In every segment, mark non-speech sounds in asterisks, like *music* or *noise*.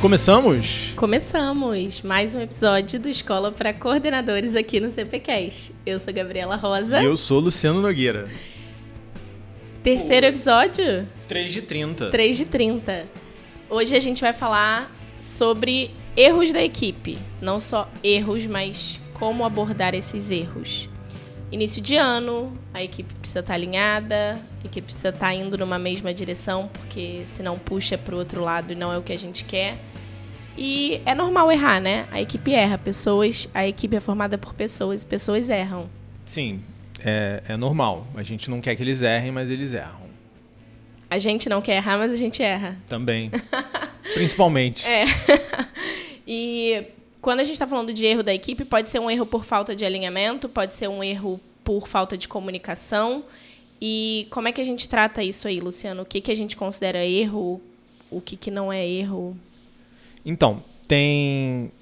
Começamos? Começamos mais um episódio do Escola para Coordenadores aqui no CPCast. Eu sou Gabriela Rosa. E eu sou Luciano Nogueira. Terceiro episódio? 3 de 30. 3 de 30. Hoje a gente vai falar sobre erros da equipe. Não só erros, mas como abordar esses erros. Início de ano, a equipe precisa estar alinhada, a equipe precisa estar indo numa mesma direção, porque senão puxa para o outro lado e não é o que a gente quer. E é normal errar, né? A equipe erra, pessoas, a equipe é formada por pessoas e pessoas erram. Sim, é, é normal. A gente não quer que eles errem, mas eles erram. A gente não quer errar, mas a gente erra. Também. *laughs* Principalmente. É. *laughs* e quando a gente está falando de erro da equipe, pode ser um erro por falta de alinhamento, pode ser um erro por falta de comunicação. E como é que a gente trata isso aí, Luciano? O que, que a gente considera erro? O que, que não é erro? Então, tem,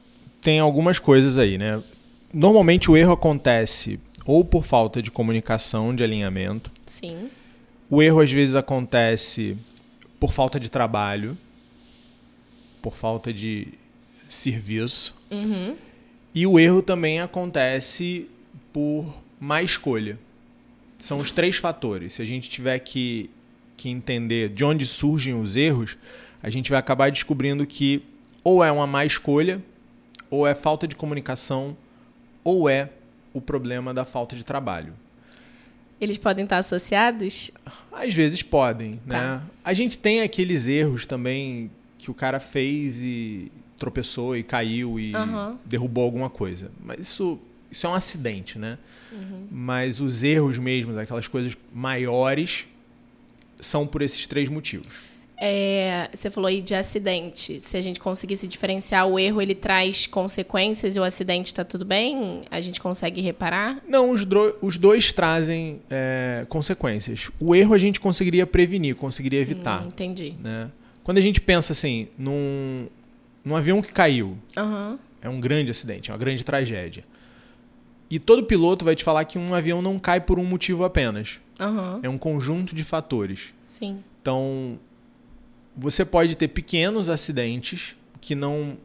tem algumas coisas aí, né? Normalmente o erro acontece ou por falta de comunicação, de alinhamento. Sim. O erro às vezes acontece por falta de trabalho, por falta de serviço. Uhum. E o erro também acontece por má escolha. São os três fatores. Se a gente tiver que, que entender de onde surgem os erros, a gente vai acabar descobrindo que ou é uma má escolha, ou é falta de comunicação, ou é o problema da falta de trabalho. Eles podem estar associados? Às vezes podem, Tá. né? A gente tem aqueles erros também que o cara fez e tropeçou e caiu e Aham. derrubou alguma coisa. Mas isso, isso é um acidente, né? Mas os erros mesmos, aquelas coisas maiores, são por esses três motivos. É, você falou aí de acidente. Se a gente conseguisse diferenciar o erro, ele traz consequências e o acidente está tudo bem? A gente consegue reparar? Não, os, os dois trazem é, consequências. O erro a gente conseguiria prevenir, conseguiria evitar. Hum, entendi. Né? Quando a gente pensa assim, num, num avião que caiu, Aham. é um grande acidente, é uma grande tragédia. E todo piloto vai te falar que um avião não cai por um motivo apenas. Aham. É um conjunto de fatores. Sim. Então, você pode ter pequenos acidentes que não.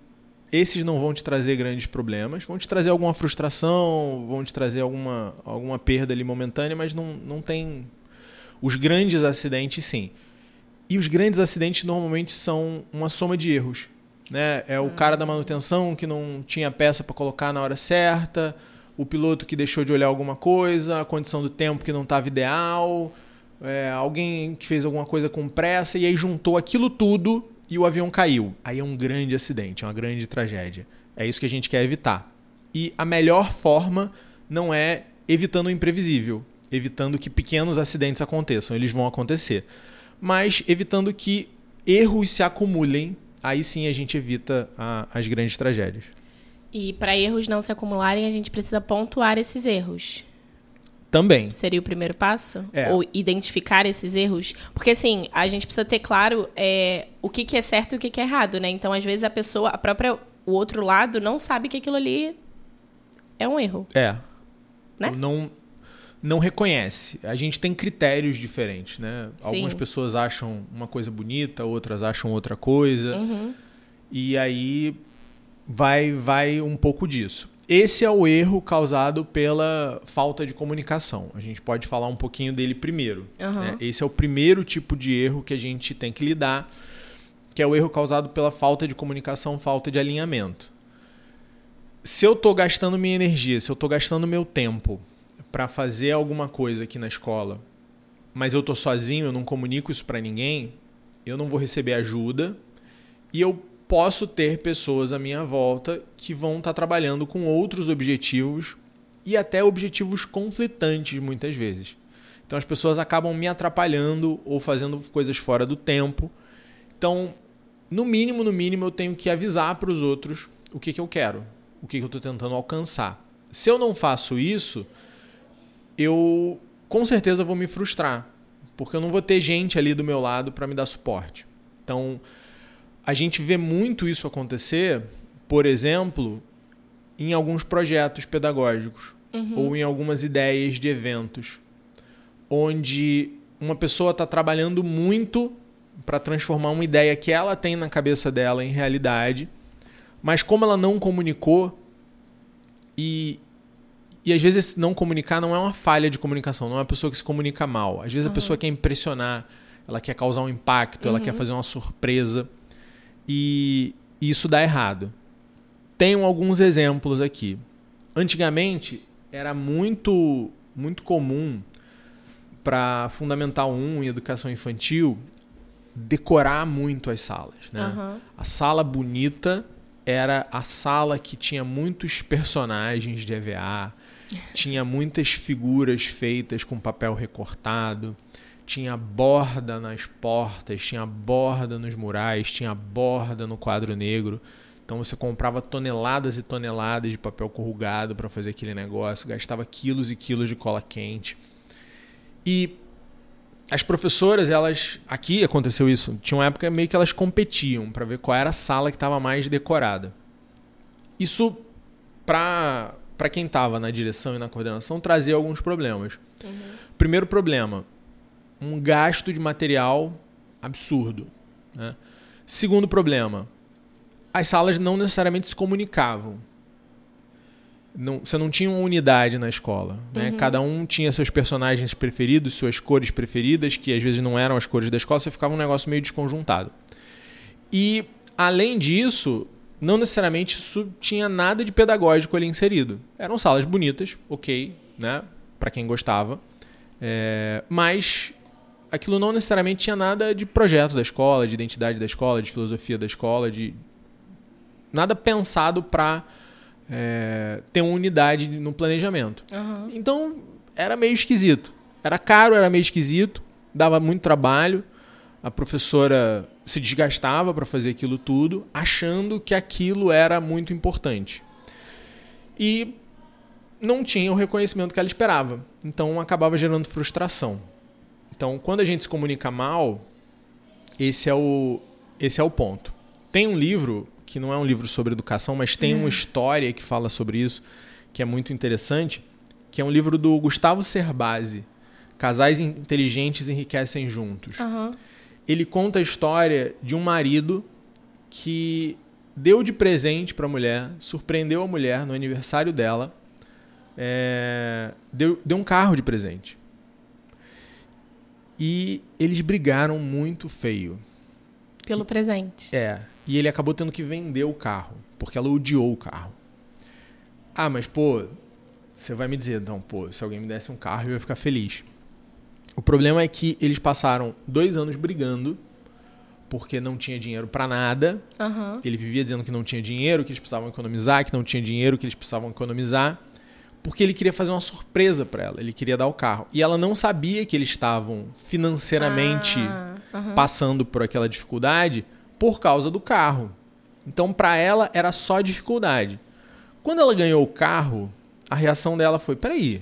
Esses não vão te trazer grandes problemas, vão te trazer alguma frustração, vão te trazer alguma, alguma perda ali momentânea, mas não, não tem. Os grandes acidentes, sim. E os grandes acidentes normalmente são uma soma de erros. Né? É o cara da manutenção que não tinha peça para colocar na hora certa, o piloto que deixou de olhar alguma coisa, a condição do tempo que não estava ideal, é, alguém que fez alguma coisa com pressa e aí juntou aquilo tudo e o avião caiu. Aí é um grande acidente, é uma grande tragédia. É isso que a gente quer evitar. E a melhor forma não é evitando o imprevisível, evitando que pequenos acidentes aconteçam, eles vão acontecer, mas evitando que erros se acumulem. Aí sim a gente evita a- as grandes tragédias. E para erros não se acumularem, a gente precisa pontuar esses erros. Também. Seria o primeiro passo? É. Ou identificar esses erros? Porque, assim, a gente precisa ter claro é, o que, que é certo e o que, que é errado, né? Então, às vezes, a pessoa, a própria, o outro lado, não sabe que aquilo ali é um erro. É. Né? Não, não reconhece. A gente tem critérios diferentes, né? Sim. Algumas pessoas acham uma coisa bonita, outras acham outra coisa. Uhum. E aí vai, vai um pouco disso. Esse é o erro causado pela falta de comunicação. A gente pode falar um pouquinho dele primeiro. Aham. né? Esse é o primeiro tipo de erro que a gente tem que lidar, que é o erro causado pela falta de comunicação, falta de alinhamento. Se eu estou gastando minha energia, se eu estou gastando meu tempo para fazer alguma coisa aqui na escola, mas eu estou sozinho, eu não comunico isso para ninguém, eu não vou receber ajuda e eu posso ter pessoas à minha volta que vão estar trabalhando com outros objetivos e até objetivos conflitantes muitas vezes. Então as pessoas acabam me atrapalhando ou fazendo coisas fora do tempo. Então, no mínimo, no mínimo, eu tenho que avisar para os outros o que, que eu quero, o que, que eu estou tentando alcançar. Se eu não faço isso, eu com certeza vou me frustrar, porque eu não vou ter gente ali do meu lado para me dar suporte. Então, a gente vê muito isso acontecer, por exemplo, em alguns projetos pedagógicos ou em algumas ideias de eventos, onde uma pessoa está trabalhando muito para transformar uma ideia que ela tem na cabeça dela em realidade, mas como ela não comunicou e e às vezes não comunicar não é uma falha de comunicação, não é uma pessoa que se comunica mal. Às vezes uhum. a pessoa quer impressionar, ela quer causar um impacto, uhum. ela quer uhum. fazer uma surpresa e isso dá errado. Tenho alguns exemplos aqui. Antigamente era muito muito comum para fundamental 1 e educação infantil decorar muito as salas, né? Uhum. A sala bonita era a sala que tinha muitos personagens de EVA, tinha muitas figuras feitas com papel recortado, tinha borda nas portas, tinha borda nos murais, tinha borda no quadro negro. Então você comprava toneladas e toneladas de papel corrugado para fazer aquele negócio, gastava quilos e quilos de cola quente. E as professoras, elas. Aqui aconteceu isso. Tinha uma época meio que elas competiam para ver qual era a sala que estava mais decorada. Isso, para quem estava na direção e na coordenação, trazia alguns problemas. Uhum. Primeiro problema: um gasto de material absurdo. Né? Segundo problema: as salas não necessariamente se comunicavam não, você não tinha uma unidade na escola. Né? Uhum. Cada um tinha seus personagens preferidos, suas cores preferidas, que às vezes não eram as cores da escola, você ficava um negócio meio desconjuntado. E, além disso, não necessariamente isso tinha nada de pedagógico ali inserido. Eram salas bonitas, ok, né? para quem gostava. É, mas aquilo não necessariamente tinha nada de projeto da escola, de identidade da escola, de filosofia da escola, de nada pensado para é, ter uma unidade no planejamento. Uhum. Então, era meio esquisito. Era caro, era meio esquisito, dava muito trabalho. A professora se desgastava para fazer aquilo tudo, achando que aquilo era muito importante. E não tinha o reconhecimento que ela esperava. Então acabava gerando frustração. Então, quando a gente se comunica mal, esse é o, esse é o ponto. Tem um livro que não é um livro sobre educação, mas tem uma história que fala sobre isso, que é muito interessante, que é um livro do Gustavo Cerbasi, Casais Inteligentes Enriquecem Juntos. Uhum. Ele conta a história de um marido que deu de presente para a mulher, surpreendeu a mulher no aniversário dela, é, deu, deu um carro de presente. E eles brigaram muito feio. Pelo presente. É. E ele acabou tendo que vender o carro, porque ela odiou o carro. Ah, mas pô, você vai me dizer, não, pô, se alguém me desse um carro eu ia ficar feliz. O problema é que eles passaram dois anos brigando porque não tinha dinheiro para nada. Uhum. Ele vivia dizendo que não tinha dinheiro, que eles precisavam economizar, que não tinha dinheiro, que eles precisavam economizar, porque ele queria fazer uma surpresa para ela. Ele queria dar o carro e ela não sabia que eles estavam financeiramente ah, uhum. passando por aquela dificuldade por causa do carro. Então, para ela, era só dificuldade. Quando ela ganhou o carro, a reação dela foi: peraí,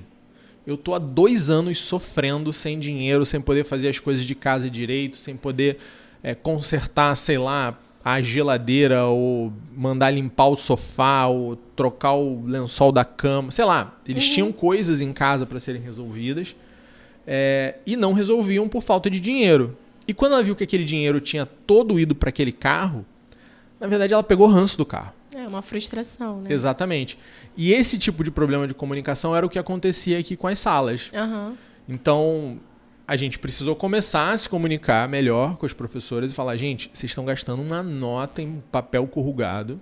eu tô há dois anos sofrendo sem dinheiro, sem poder fazer as coisas de casa direito, sem poder é, consertar, sei lá, a geladeira, ou mandar limpar o sofá, ou trocar o lençol da cama, sei lá. Eles uhum. tinham coisas em casa para serem resolvidas é, e não resolviam por falta de dinheiro. E quando ela viu que aquele dinheiro tinha todo ido para aquele carro, na verdade ela pegou ranço do carro. É uma frustração, né? Exatamente. E esse tipo de problema de comunicação era o que acontecia aqui com as salas. Uhum. Então, a gente precisou começar a se comunicar melhor com os professores e falar: gente, vocês estão gastando uma nota em papel corrugado.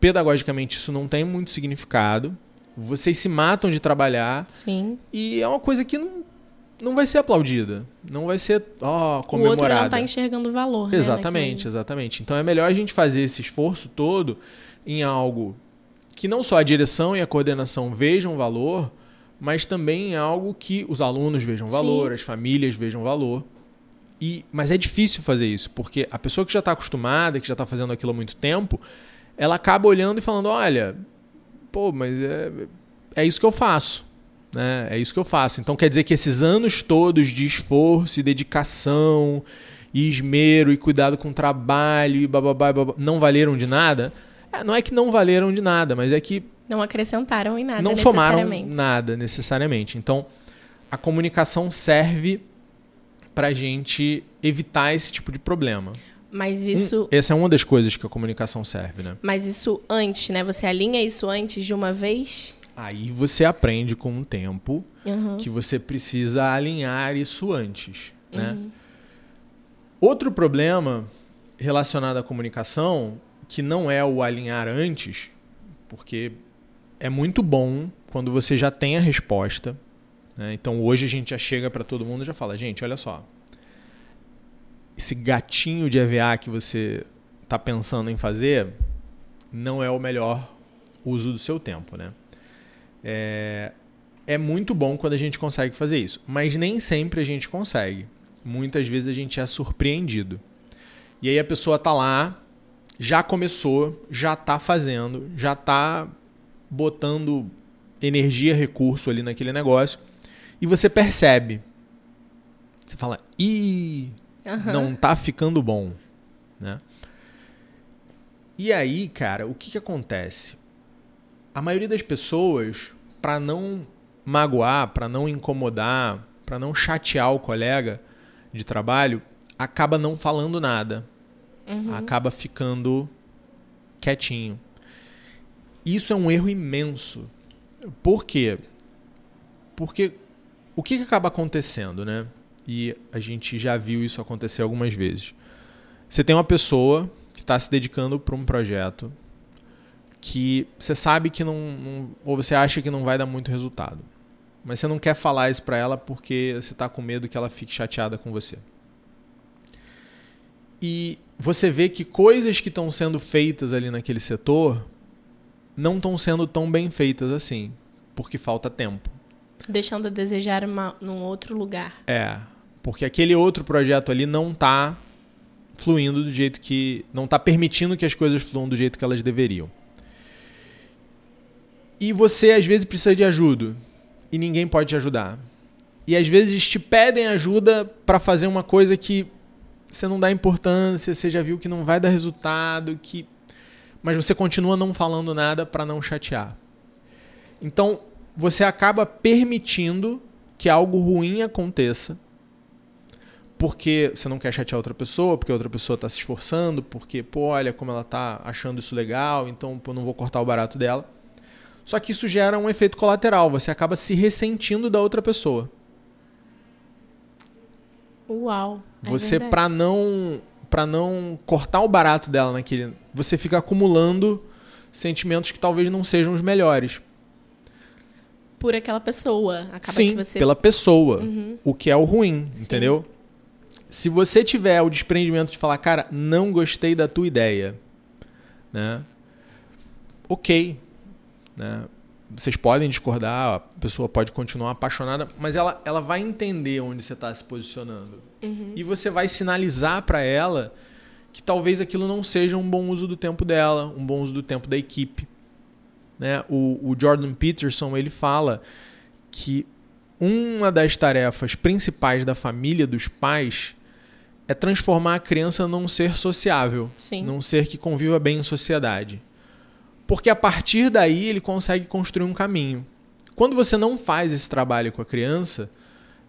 Pedagogicamente, isso não tem muito significado. Vocês se matam de trabalhar. Sim. E é uma coisa que não não vai ser aplaudida. Não vai ser ó, oh, comemorada. O outro não está enxergando valor. Né, exatamente, né, exatamente. Então é melhor a gente fazer esse esforço todo em algo que não só a direção e a coordenação vejam valor, mas também em algo que os alunos vejam valor, Sim. as famílias vejam valor. E, mas é difícil fazer isso, porque a pessoa que já está acostumada, que já está fazendo aquilo há muito tempo, ela acaba olhando e falando: olha, pô, mas é, é isso que eu faço. Né? É isso que eu faço. Então quer dizer que esses anos todos de esforço e dedicação e esmero e cuidado com o trabalho e bababá, babá, não valeram de nada? É, não é que não valeram de nada, mas é que. Não acrescentaram em nada. Não somaram nada necessariamente. Então, a comunicação serve para a gente evitar esse tipo de problema. Mas isso. Um, essa é uma das coisas que a comunicação serve, né? Mas isso antes, né? Você alinha isso antes de uma vez? Aí você aprende com o tempo Uhum. que você precisa alinhar isso antes, né? Uhum. Outro problema relacionado à comunicação, que não é o alinhar antes, porque é muito bom quando você já tem a resposta. né? Então hoje a gente já chega para todo mundo e já fala, gente, olha só, esse gatinho de EVA que você está pensando em fazer não é o melhor uso do seu tempo, né? É, é muito bom quando a gente consegue fazer isso, mas nem sempre a gente consegue. Muitas vezes a gente é surpreendido. E aí a pessoa tá lá, já começou, já tá fazendo, já tá botando energia, recurso ali naquele negócio, e você percebe. Você fala, ih, Aham. não tá ficando bom, né? E aí, cara, o que que acontece? A maioria das pessoas, para não magoar, para não incomodar, para não chatear o colega de trabalho, acaba não falando nada. Acaba ficando quietinho. Isso é um erro imenso. Por quê? Porque o que, que acaba acontecendo, né? E a gente já viu isso acontecer algumas vezes. Você tem uma pessoa que está se dedicando para um projeto que você sabe que não, não- ou você acha que não vai dar muito resultado. Mas você não quer falar isso para ela porque você está com medo que ela fique chateada com você. E você vê que coisas que estão sendo feitas ali naquele setor não estão sendo tão bem feitas assim, porque falta tempo. Deixando a desejar uma, num outro lugar. É, porque aquele outro projeto ali não tá fluindo do jeito que. não tá permitindo que as coisas fluam do jeito que elas deveriam. E você às vezes precisa de ajuda e ninguém pode te ajudar. E às vezes te pedem ajuda para fazer uma coisa que você não dá importância, você já viu que não vai dar resultado, que mas você continua não falando nada para não chatear. Então, você acaba permitindo que algo ruim aconteça porque você não quer chatear outra pessoa, porque a outra pessoa está se esforçando, porque, pô, olha como ela está achando isso legal, então pô, não vou cortar o barato dela. Só que isso gera um efeito colateral, você acaba se ressentindo da outra pessoa. Uau. é Você, pra não para não cortar o barato dela naquele, você fica acumulando sentimentos que talvez não sejam os melhores. Por aquela pessoa. Acaba Sim, que você. pela pessoa. Uhum. O que é o ruim, Sim. entendeu? Se você tiver o desprendimento de falar, cara, não gostei da tua ideia, né? Ok, né? Vocês podem discordar, a pessoa pode continuar apaixonada, mas ela, ela vai entender onde você está se posicionando. Uhum. E você vai sinalizar para ela que talvez aquilo não seja um bom uso do tempo dela, um bom uso do tempo da equipe. Né? O, o Jordan Peterson ele fala que uma das tarefas principais da família, dos pais, é transformar a criança num ser sociável, Sim. num ser que conviva bem em sociedade. Porque a partir daí ele consegue construir um caminho. Quando você não faz esse trabalho com a criança,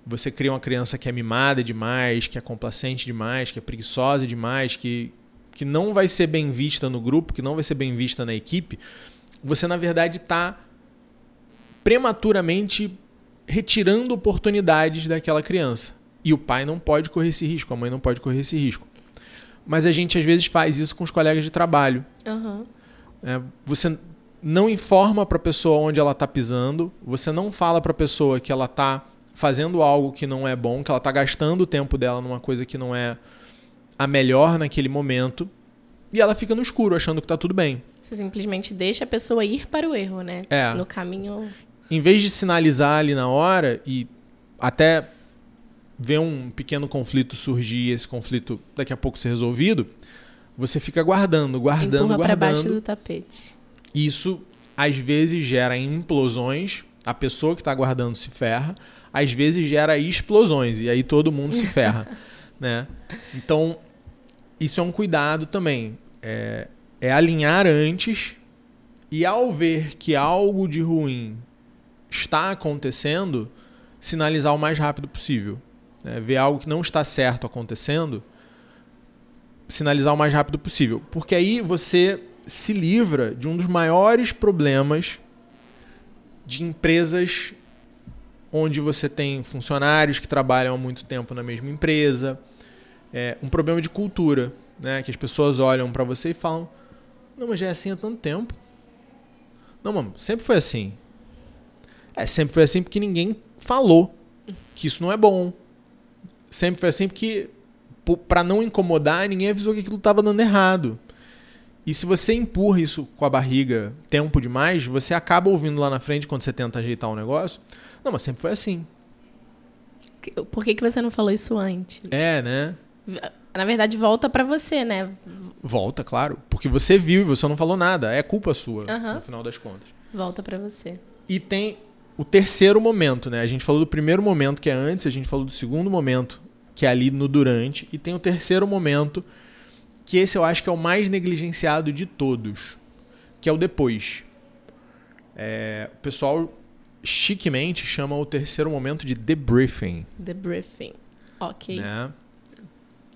você cria uma criança que é mimada demais, que é complacente demais, que é preguiçosa demais, que, que não vai ser bem vista no grupo, que não vai ser bem vista na equipe, você na verdade está prematuramente retirando oportunidades daquela criança. E o pai não pode correr esse risco, a mãe não pode correr esse risco. Mas a gente às vezes faz isso com os colegas de trabalho. Aham. É, você não informa para a pessoa onde ela está pisando, você não fala para a pessoa que ela está fazendo algo que não é bom, que ela está gastando o tempo dela numa coisa que não é a melhor naquele momento, e ela fica no escuro achando que está tudo bem. Você simplesmente deixa a pessoa ir para o erro, né? É. No caminho. Em vez de sinalizar ali na hora e até ver um pequeno conflito surgir, esse conflito daqui a pouco ser resolvido, você fica guardando, guardando, empurra para baixo guardando. do tapete. Isso às vezes gera implosões, a pessoa que está guardando se ferra, às vezes gera explosões e aí todo mundo se ferra, *laughs* né? Então isso é um cuidado também, é, é alinhar antes e ao ver que algo de ruim está acontecendo, sinalizar o mais rápido possível. né, vê algo que não está certo acontecendo, sinalizar o mais rápido possível. Porque aí você se livra de um dos maiores problemas de empresas onde você tem funcionários que trabalham há muito tempo na mesma empresa. É um problema de cultura, né? Que as pessoas olham para você e falam: Não, mas já é assim há tanto tempo. Não, mano, sempre foi assim. É, sempre foi assim porque ninguém falou que isso não é bom. Sempre foi assim porque, para não incomodar, ninguém avisou que aquilo estava dando errado. E se você empurra isso com a barriga tempo demais, você acaba ouvindo lá na frente quando você tenta ajeitar um negócio. Não, mas sempre foi assim. Por que, que você não falou isso antes? É, né? Na verdade, volta para você, né? Volta, claro. Porque você viu e você não falou nada. É culpa sua, uhum. no final das contas. Volta para você. E tem o terceiro momento, né? A gente falou do primeiro momento, que é antes, a gente falou do segundo momento, que é ali no durante, e tem o terceiro momento, que esse eu acho que é o mais negligenciado de todos, que é o depois. É, o pessoal chiquemente chama o terceiro momento de debriefing. Debriefing, ok. Né?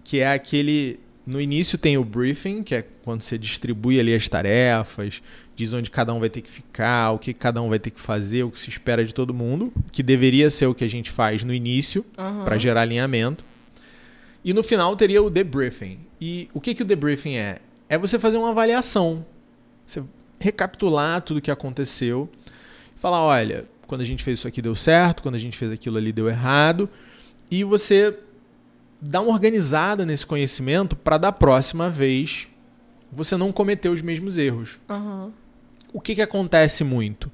Que é aquele no início tem o briefing, que é quando você distribui ali as tarefas, diz onde cada um vai ter que ficar, o que cada um vai ter que fazer, o que se espera de todo mundo, que deveria ser o que a gente faz no início uhum. para gerar alinhamento. E no final teria o debriefing, e o que, que o debriefing é? É você fazer uma avaliação. Você recapitular tudo o que aconteceu. Falar, olha, quando a gente fez isso aqui deu certo, quando a gente fez aquilo ali deu errado. E você dá uma organizada nesse conhecimento para da próxima vez você não cometer os mesmos erros. Uhum. O que, que acontece muito?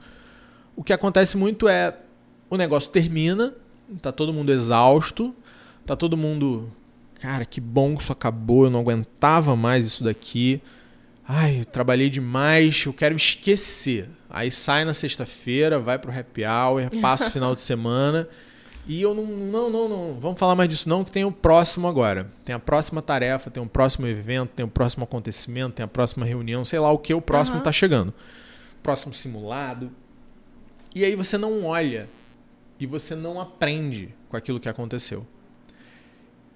O que acontece muito é o negócio termina, tá todo mundo exausto, tá todo mundo cara, que bom que isso acabou, eu não aguentava mais isso daqui. Ai, trabalhei demais, eu quero esquecer. Aí sai na sexta-feira, vai pro happy hour, *laughs* passa o final de semana. E eu não, não, não, não, vamos falar mais disso não, que tem o próximo agora. Tem a próxima tarefa, tem o próximo evento, tem o próximo acontecimento, tem a próxima reunião, sei lá o que, o próximo uhum. tá chegando. Próximo simulado. E aí você não olha e você não aprende com aquilo que aconteceu.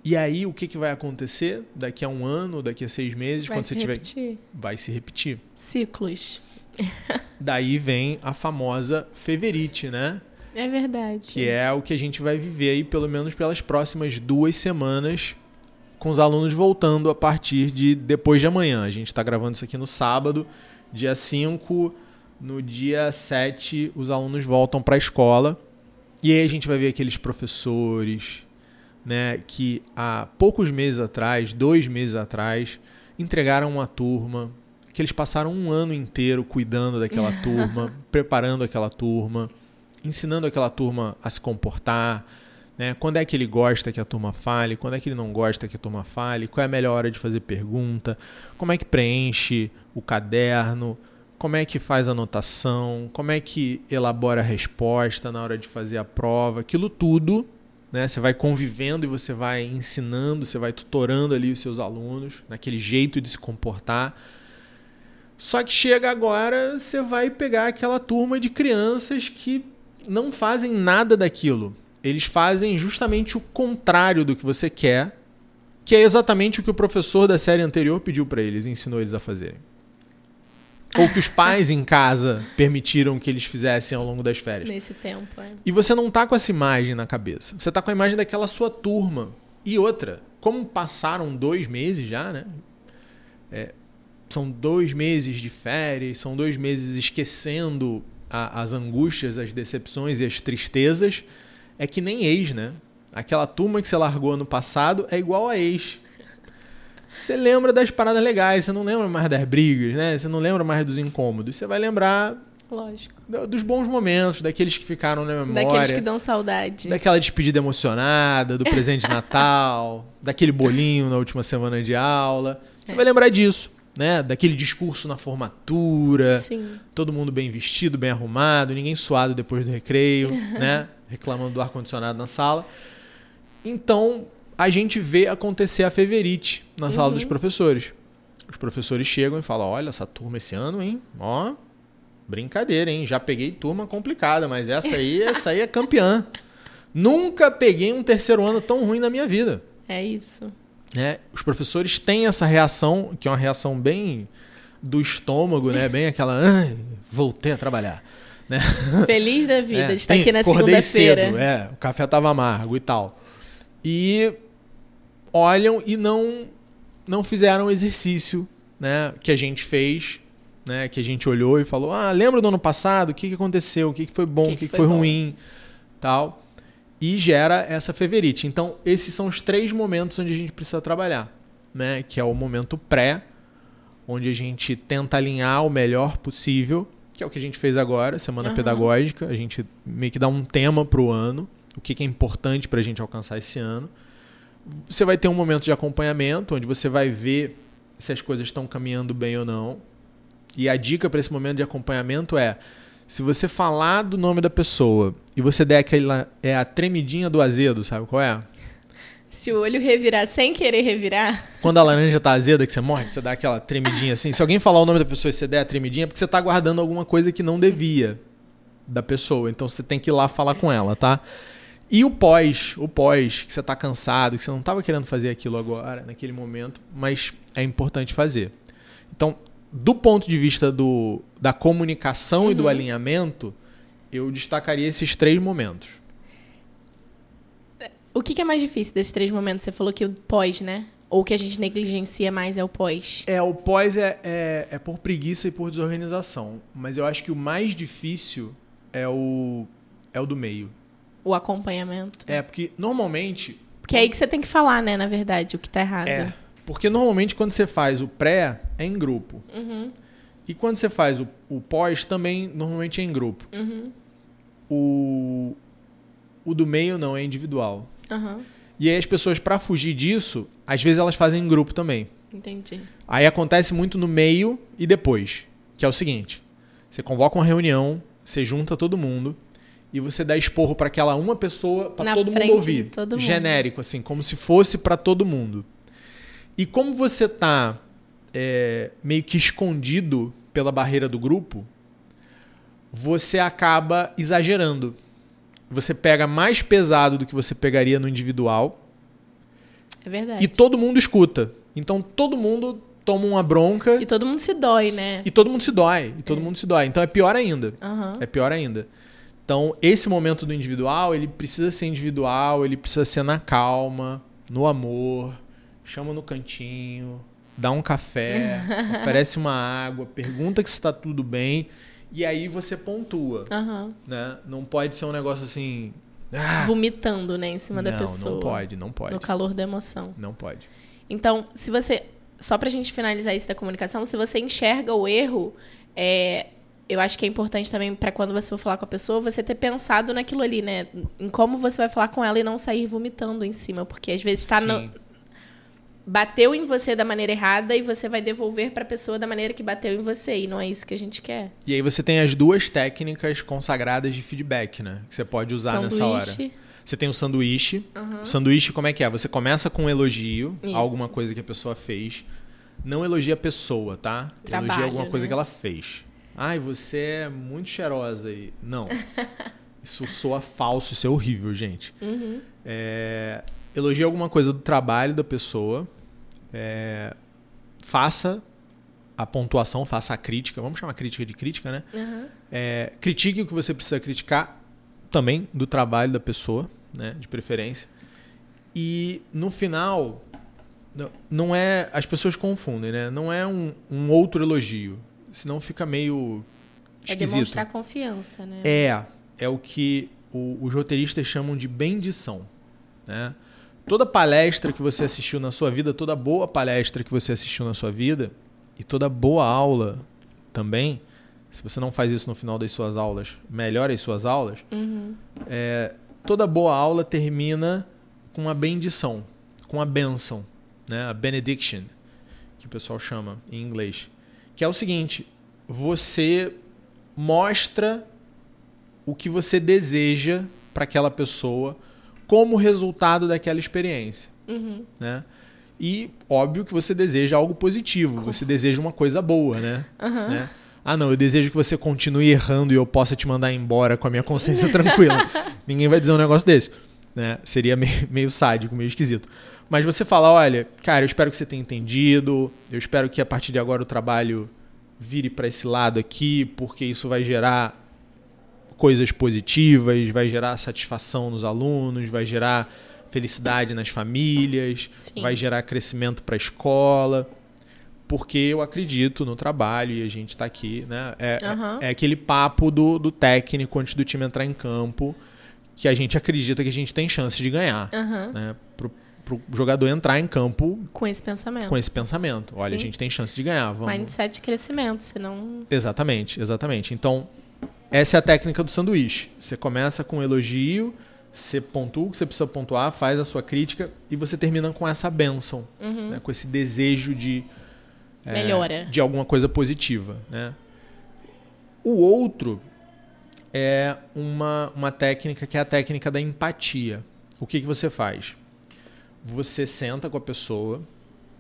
E aí, o que, que vai acontecer daqui a um ano, daqui a seis meses, vai quando você tiver. Repetir. Vai se repetir. Ciclos. *laughs* Daí vem a famosa feverite, né? É verdade. Que é o que a gente vai viver aí, pelo menos pelas próximas duas semanas, com os alunos voltando a partir de depois de amanhã. A gente está gravando isso aqui no sábado, dia 5. No dia 7, os alunos voltam para a escola. E aí a gente vai ver aqueles professores, né, que há poucos meses atrás, dois meses atrás, entregaram uma turma, que eles passaram um ano inteiro cuidando daquela *laughs* turma, preparando aquela turma, ensinando aquela turma a se comportar, né? Quando é que ele gosta que a turma fale, quando é que ele não gosta que a turma fale, qual é a melhor hora de fazer pergunta, como é que preenche o caderno, como é que faz a anotação, como é que elabora a resposta na hora de fazer a prova, aquilo tudo né? Você vai convivendo e você vai ensinando, você vai tutorando ali os seus alunos naquele jeito de se comportar. Só que chega agora, você vai pegar aquela turma de crianças que não fazem nada daquilo. Eles fazem justamente o contrário do que você quer, que é exatamente o que o professor da série anterior pediu para eles, ensinou eles a fazerem. Ou que os pais em casa permitiram que eles fizessem ao longo das férias. Nesse tempo, é. E você não tá com essa imagem na cabeça. Você tá com a imagem daquela sua turma. E outra, como passaram dois meses já, né? É, são dois meses de férias, são dois meses esquecendo a, as angústias, as decepções e as tristezas. É que nem ex, né? Aquela turma que você largou ano passado é igual a ex. Você lembra das paradas legais, você não lembra mais das brigas, né? Você não lembra mais dos incômodos. Você vai lembrar Lógico. Dos bons momentos, daqueles que ficaram na memória. Daqueles que dão saudade. Daquela despedida emocionada, do presente de *laughs* Natal, daquele bolinho na última semana de aula. Você é. vai lembrar disso, né? Daquele discurso na formatura. Sim. Todo mundo bem vestido, bem arrumado, ninguém suado depois do recreio, *laughs* né? Reclamando do ar-condicionado na sala. Então, a gente vê acontecer a feverite na uhum. sala dos professores. Os professores chegam e falam: olha, essa turma esse ano, hein? Ó, brincadeira, hein? Já peguei turma complicada, mas essa aí, *laughs* essa aí é campeã. Nunca peguei um terceiro ano tão ruim na minha vida. É isso. Né? Os professores têm essa reação, que é uma reação bem do estômago, né? Bem aquela, "Ai, voltei a trabalhar. Né? Feliz da vida *laughs* É, de estar tem- aqui na acordei segunda-feira. cedo, é, o café tava amargo e tal. E olham e não não fizeram o exercício, né, que a gente fez, né, que a gente olhou e falou: "Ah, lembra do ano passado? O que, que aconteceu? O que, que foi bom? O que, que, foi, bom?" ruim?" Tal. E gera essa feverite. Então, esses são os três momentos onde a gente precisa trabalhar, né, que é o momento pré, onde a gente tenta alinhar o melhor possível, que é o que a gente fez agora, semana Aham. pedagógica. A gente meio que dá um tema para o ano, o que, que é importante para a gente alcançar esse ano. Você vai ter um momento de acompanhamento, onde você vai ver se as coisas estão caminhando bem ou não. E a dica para esse momento de acompanhamento é: se você falar do nome da pessoa e você der aquela. É a tremidinha do azedo, sabe qual é? Se o olho revirar sem querer revirar, Quando a laranja tá azeda, que você morde, você dá aquela tremidinha assim. Se alguém falar o nome da pessoa e você der a tremidinha, é porque você tá guardando alguma coisa que não devia da pessoa. Então você tem que ir lá falar com ela, tá? E o pós, o pós, que você tá cansado, que você não tava querendo fazer aquilo agora, naquele momento, mas é importante fazer. Então, do ponto de vista do, da comunicação e do alinhamento, eu destacaria esses três momentos. o que, que é mais difícil desses três momentos? Você falou que o pós, né? Ou o que a gente negligencia mais é o pós. É, o pós é, é, é por preguiça e por desorganização. Mas eu acho que o mais difícil é o, é o do meio. O acompanhamento. É, porque normalmente. Porque é aí que você tem que falar, né, na verdade, o que tá errado. É. Porque normalmente quando você faz o pré, é em grupo. Uhum, E quando você faz o, o pós, também normalmente é em grupo. uhum, O, o do meio não, é individual. aham. E aí as pessoas, pra fugir disso, às vezes elas fazem em grupo também. Entendi. Aí acontece muito no meio e depois. Que é o seguinte: você convoca uma reunião, você junta todo mundo e você dá esporro para aquela uma pessoa, para todo mundo ouvir. todo mundo. Genérico, assim, como se fosse para todo mundo. E como você tá é, meio que escondido pela barreira do grupo, você acaba exagerando. Você pega mais pesado do que você pegaria no individual É verdade. e todo mundo escuta. Então todo mundo toma uma bronca E todo mundo se dói, né? e todo mundo se dói. E todo mundo se dói. Então é pior ainda. Aham. É pior ainda. Então, esse momento do individual, ele precisa ser individual, ele precisa ser na calma, no amor, chama no cantinho, dá um café, *laughs* oferece uma água, pergunta se está tudo bem, e aí você pontua, Aham. né? Não pode ser um negócio assim... Ah, Vomitando, né, em cima da não, pessoa. não pode, não pode. No calor da emoção. Não pode. Então, se você. Só pra gente finalizar isso da comunicação, se você enxerga o erro, é, eu acho que é importante também pra quando você for falar com a pessoa, você ter pensado naquilo ali, né? Em como você vai falar com ela e não sair vomitando em cima. Porque às vezes tá no, bateu em você da maneira errada e você vai devolver pra pessoa da maneira que bateu em você. E não é isso que a gente quer. E aí você tem as duas técnicas consagradas de feedback, né? Que você pode usar nessa hora. Sanduíche. Você tem o sanduíche. O sanduíche, como é que é? Você começa com um elogio, Isso. a alguma coisa que a pessoa fez. Não elogia a pessoa, tá? Trabalho, elogia alguma coisa né? que ela fez. Ai, você é muito cheirosa. E... Não. *laughs* isso soa falso, isso é horrível, gente. Uhum. É... Elogie alguma coisa do trabalho da pessoa. É... Faça a pontuação, faça a crítica. Vamos chamar crítica de crítica, né? Aham. É, critique o que você precisa criticar também do trabalho da pessoa, né, de preferência. E no final, não- não é. As pessoas confundem, né? Não é um, um outro elogio. Senão fica meio É esquisito. demonstrar confiança, né? É, é o que o- os roteiristas chamam de bendição. Né? Toda palestra que você assistiu na sua vida, toda boa palestra que você assistiu na sua vida, e toda boa aula também, se você não faz isso no final das suas aulas, melhore as suas aulas, Uhum. é, toda boa aula termina com uma bendição, com uma bênção, né? a benediction, que o pessoal chama em inglês. Que é o seguinte: você mostra o que você deseja para aquela pessoa como resultado daquela experiência. Uhum. Né? E óbvio que você deseja algo positivo, você deseja uma coisa boa, né? Aham. né? Ah, não, eu desejo que você continue errando e eu possa te mandar embora com a minha consciência *laughs* tranquila. Ninguém vai dizer um negócio desse. Né? Seria meio, meio sádico, meio esquisito. Mas você fala, olha, cara, eu espero que você tenha entendido, eu espero que a partir de agora o trabalho vire para esse lado aqui, porque isso vai gerar coisas positivas, vai gerar satisfação nos alunos, vai gerar felicidade nas famílias, Sim. vai gerar crescimento para a escola. Porque eu acredito no trabalho e a gente está aqui, né? É, uhum. é, aquele papo do, do técnico antes do time entrar em campo que a gente acredita que a gente tem chance de ganhar. Uhum. Né? Pro, jogador entrar em campo com esse pensamento. Com esse pensamento. Olha, Sim. a gente tem chance de ganhar. Vamos... Mindset de crescimento, senão. Exatamente, exatamente. Então, essa é a técnica do sanduíche. Você começa com um elogio, você pontua o que você precisa pontuar, faz a sua crítica e você termina com essa benção, uhum. né? com esse desejo de é, melhora de alguma coisa positiva, né? O outro é uma, uma técnica que é a técnica da empatia. O que, que você faz? Você senta com a pessoa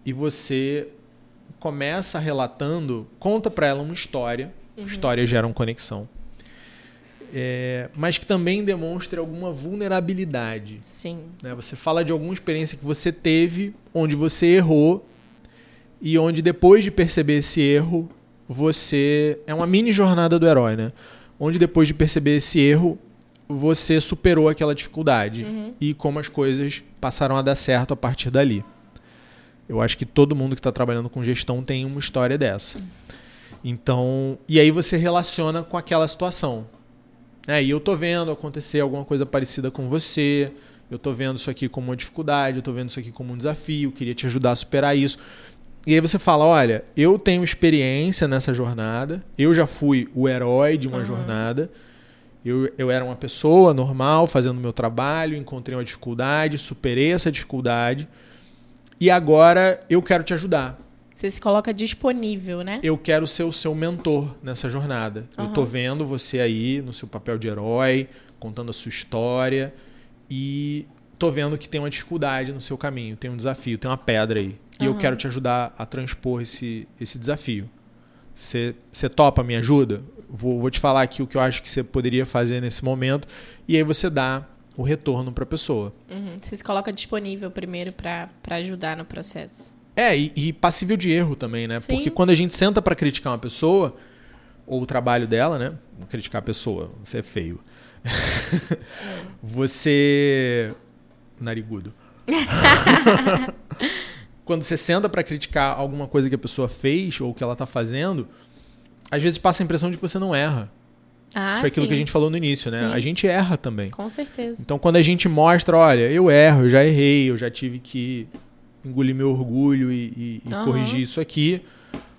e você começa relatando, conta para ela uma história. Uhum. História gera uma conexão é, mas que também demonstre alguma vulnerabilidade. Sim. Né? Você fala de alguma experiência que você teve, onde você errou, e onde depois de perceber esse erro, você. É uma mini jornada do herói, né? Onde depois de perceber esse erro, você superou aquela dificuldade. Uhum. E como as coisas passaram a dar certo a partir dali. Eu acho que todo mundo que está trabalhando com gestão tem uma história dessa. Então, e aí você relaciona com aquela situação. É, e eu tô vendo acontecer alguma coisa parecida com você. Eu tô vendo isso aqui como uma dificuldade, eu tô vendo isso aqui como um desafio, queria te ajudar a superar isso. E aí você fala, olha, eu tenho experiência nessa jornada, eu já fui o herói de uma uhum. jornada. Eu, eu era uma pessoa normal, fazendo o meu trabalho, encontrei uma dificuldade, superei essa dificuldade. E agora eu quero te ajudar. Você se coloca disponível, né? Eu quero ser o seu mentor nessa jornada. Uhum. Eu tô vendo você aí no seu papel de herói, contando a sua história e tô vendo que tem uma dificuldade no seu caminho, tem um desafio, tem uma pedra aí. E uhum. eu quero te ajudar a transpor esse, esse desafio. Você topa, me ajuda? Vou, vou te falar aqui o que eu acho que você poderia fazer nesse momento. E aí você dá o retorno para a pessoa. Uhum. Você se coloca disponível primeiro para ajudar no processo. É, e, e passível de erro também, né? Sim. Porque quando a gente senta para criticar uma pessoa, ou o trabalho dela, né? Criticar a pessoa, você é feio. *laughs* você. Narigudo. *laughs* quando você senta para criticar alguma coisa que a pessoa fez ou que ela tá fazendo, às vezes passa a impressão de que você não erra. Ah, Foi aquilo sim. que a gente falou no início, né? Sim. A gente erra também. Com certeza. Então, quando a gente mostra, olha, eu erro, eu já errei, eu já tive que engolir meu orgulho e, e, uhum. corrigir isso aqui.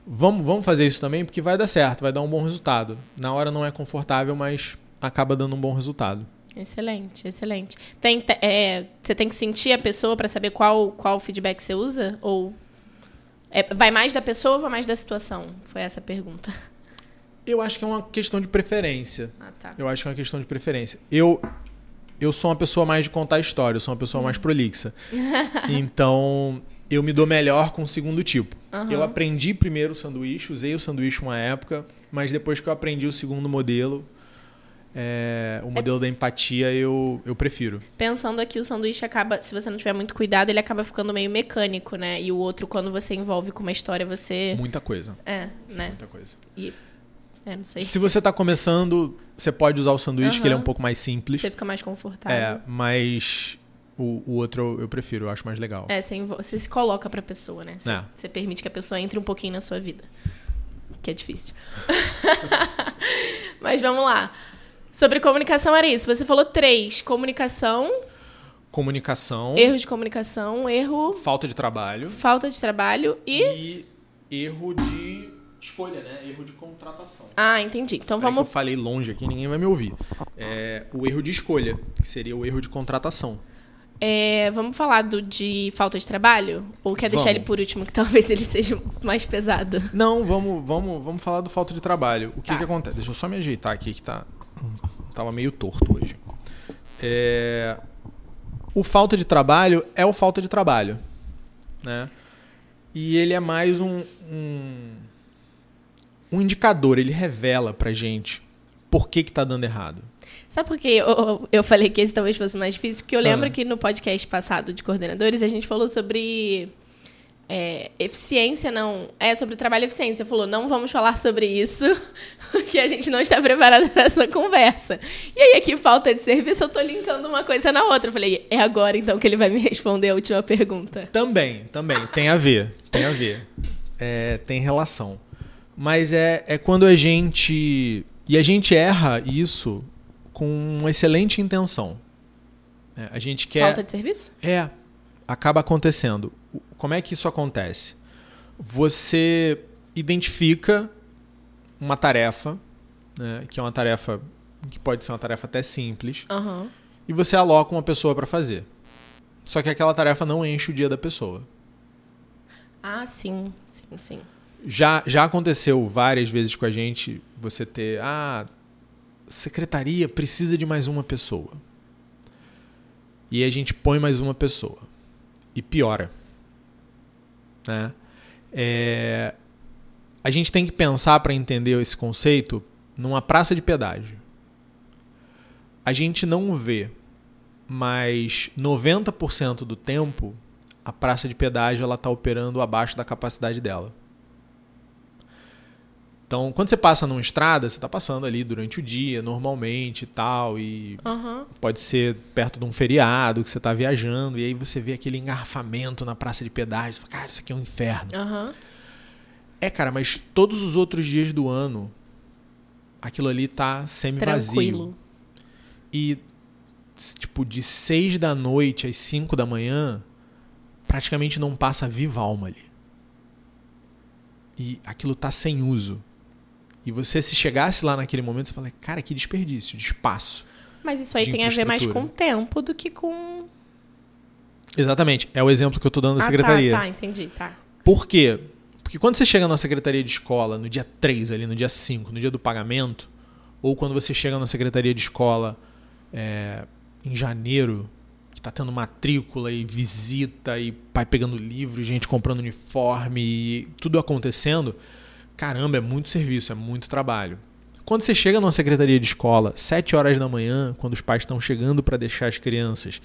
Vamos, vamos fazer isso também, porque vai dar certo, vai dar um bom resultado. Na hora não é confortável, mas acaba dando um bom resultado. Excelente, excelente. Tem, é, você tem que sentir a pessoa para saber qual, qual feedback você usa? Ou é, vai mais da pessoa ou vai mais da situação? Foi essa a pergunta. Eu acho que é uma questão de preferência. Ah, tá. Eu acho que é uma questão de preferência. Eu, eu sou uma pessoa mais de contar história, eu sou uma pessoa mais prolixa. *laughs* então, eu me dou melhor com o segundo tipo. Uhum. Eu aprendi primeiro o sanduíche, usei o sanduíche uma época, mas depois que eu aprendi o segundo modelo, é, o modelo é... da empatia, eu, eu prefiro. Pensando aqui, o sanduíche acaba, se você não tiver muito cuidado, ele acaba ficando meio mecânico, né? E o outro, quando você envolve com uma história, você. Muita coisa. É, né? Muita coisa. E é, não sei. Se você está começando, você pode usar o sanduíche, uhum. que ele é um pouco mais simples. Você fica mais confortável. É, mas o, o outro eu, eu, prefiro, eu acho mais legal. É, você, você se coloca pra pessoa, né? Você, é. você permite que a pessoa entre um pouquinho na sua vida. Que é difícil. *laughs* mas vamos lá. Sobre comunicação era isso. Você falou três. Comunicação. Comunicação. Erro de comunicação, erro. Falta de trabalho. Falta de trabalho e. E erro de escolha, né? Erro de contratação. Ah, entendi. Então Peraí vamos. eu falei longe aqui, ninguém vai me ouvir. É, o erro de escolha, que seria o erro de contratação. É, vamos falar do de falta de trabalho? Ou quer deixar ele por último, que *laughs* talvez ele seja mais pesado? Não, vamos, vamos, vamos falar do falta de trabalho. O que, tá. que acontece? Deixa eu só me ajeitar aqui, que tá, tava meio torto hoje. É, o falta de trabalho é o falta de trabalho. Né? E ele é mais um, um um indicador, ele revela pra gente por que que tá dando errado. Sabe por que eu, eu falei que esse talvez fosse mais difícil? Porque eu lembro Ah. que no podcast passado de coordenadores a gente falou sobre é, eficiência, não. É, sobre trabalho e eficiência. Falou, não vamos falar sobre isso, *laughs* porque a gente não está preparado para essa conversa. E aí, aqui, falta de serviço, eu tô linkando uma coisa na outra. Eu falei, é agora então que ele vai me responder a última pergunta. Também, também. Tem a ver. Tem a ver. É, tem relação. Mas é, é quando a gente. E a gente erra isso com uma excelente intenção. É, a gente quer. Falta de serviço? É, acaba acontecendo. Como é que isso acontece? Você identifica uma tarefa, né, que é uma tarefa que pode ser uma tarefa até simples, Aham. e você aloca uma pessoa para fazer. Só que aquela tarefa não enche o dia da pessoa. Ah, sim, sim, sim. Já, já aconteceu várias vezes com a gente você ter. Ah, secretaria precisa de mais uma pessoa. E a gente põe mais uma pessoa. E piora. Né? É, a gente tem que pensar para entender esse conceito numa praça de pedágio. A gente não vê, mas 90% do tempo a praça de pedágio ela está operando abaixo da capacidade dela. Então, quando você passa numa estrada, você está passando ali durante o dia, normalmente e tal, e Aham. pode ser perto de um feriado que você está viajando, e aí você vê aquele engarrafamento na praça de pedágio, você fala, cara, isso aqui é um inferno. Aham. É, cara, mas todos os outros dias do ano, aquilo ali tá semi-vazio. Tranquilo. E, tipo, de 6 da noite às 5 da manhã, praticamente não passa viva alma ali. E aquilo tá sem uso. E você, se chegasse lá naquele momento, você fala, cara, que desperdício de espaço. Mas isso aí tem a ver mais com tempo do que com. Exatamente. É o exemplo que eu tô dando da ah, secretaria. tá, tá, entendi, tá. Por quê? Porque quando você chega na secretaria de escola no dia 3, ali, no dia 5, no dia do pagamento, ou quando você chega na secretaria de escola é, em janeiro, que tá tendo matrícula e visita e pai pegando livro, e gente comprando uniforme e tudo acontecendo, caramba, é muito serviço, é muito trabalho. Quando você chega numa secretaria de escola, 7 horas da manhã, quando os pais estão chegando para deixar as crianças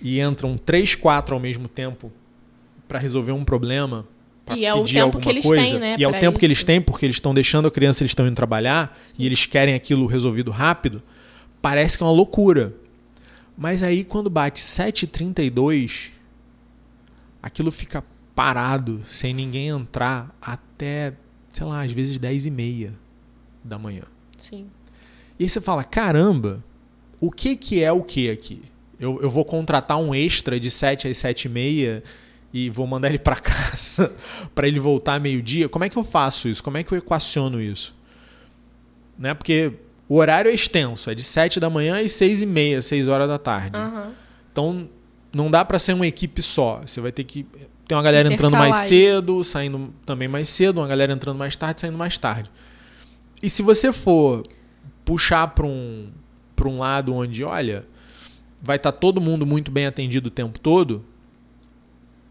e entram 3, 4 ao mesmo tempo para resolver um problema, pra E é o pedir tempo alguma que eles coisa, têm, né, E é o tempo que eles têm, porque eles estão deixando a criança, eles estão indo trabalhar e eles querem aquilo resolvido rápido, parece que é uma loucura. Mas aí quando bate 7h32, aquilo fica parado, sem ninguém entrar, até, sei lá, às vezes 10h30 da manhã. Sim. E aí você fala, caramba, o que que é o que aqui? Eu, eu vou contratar um extra de 7 às 7 e meia e vou mandar ele para *laughs* casa para ele voltar meio-dia? Como é que eu faço isso? Como é que eu equaciono isso? Né? Porque o horário é extenso, é de 7 da manhã às 6 e meia, 6 horas da tarde. Aham. Então não dá para ser uma equipe só. Você vai ter que ter uma galera entrando mais aí. cedo, saindo também mais cedo, uma galera entrando mais tarde, saindo mais tarde. E se você for puxar para um para um lado onde, olha, vai estar todo mundo muito bem atendido o tempo todo,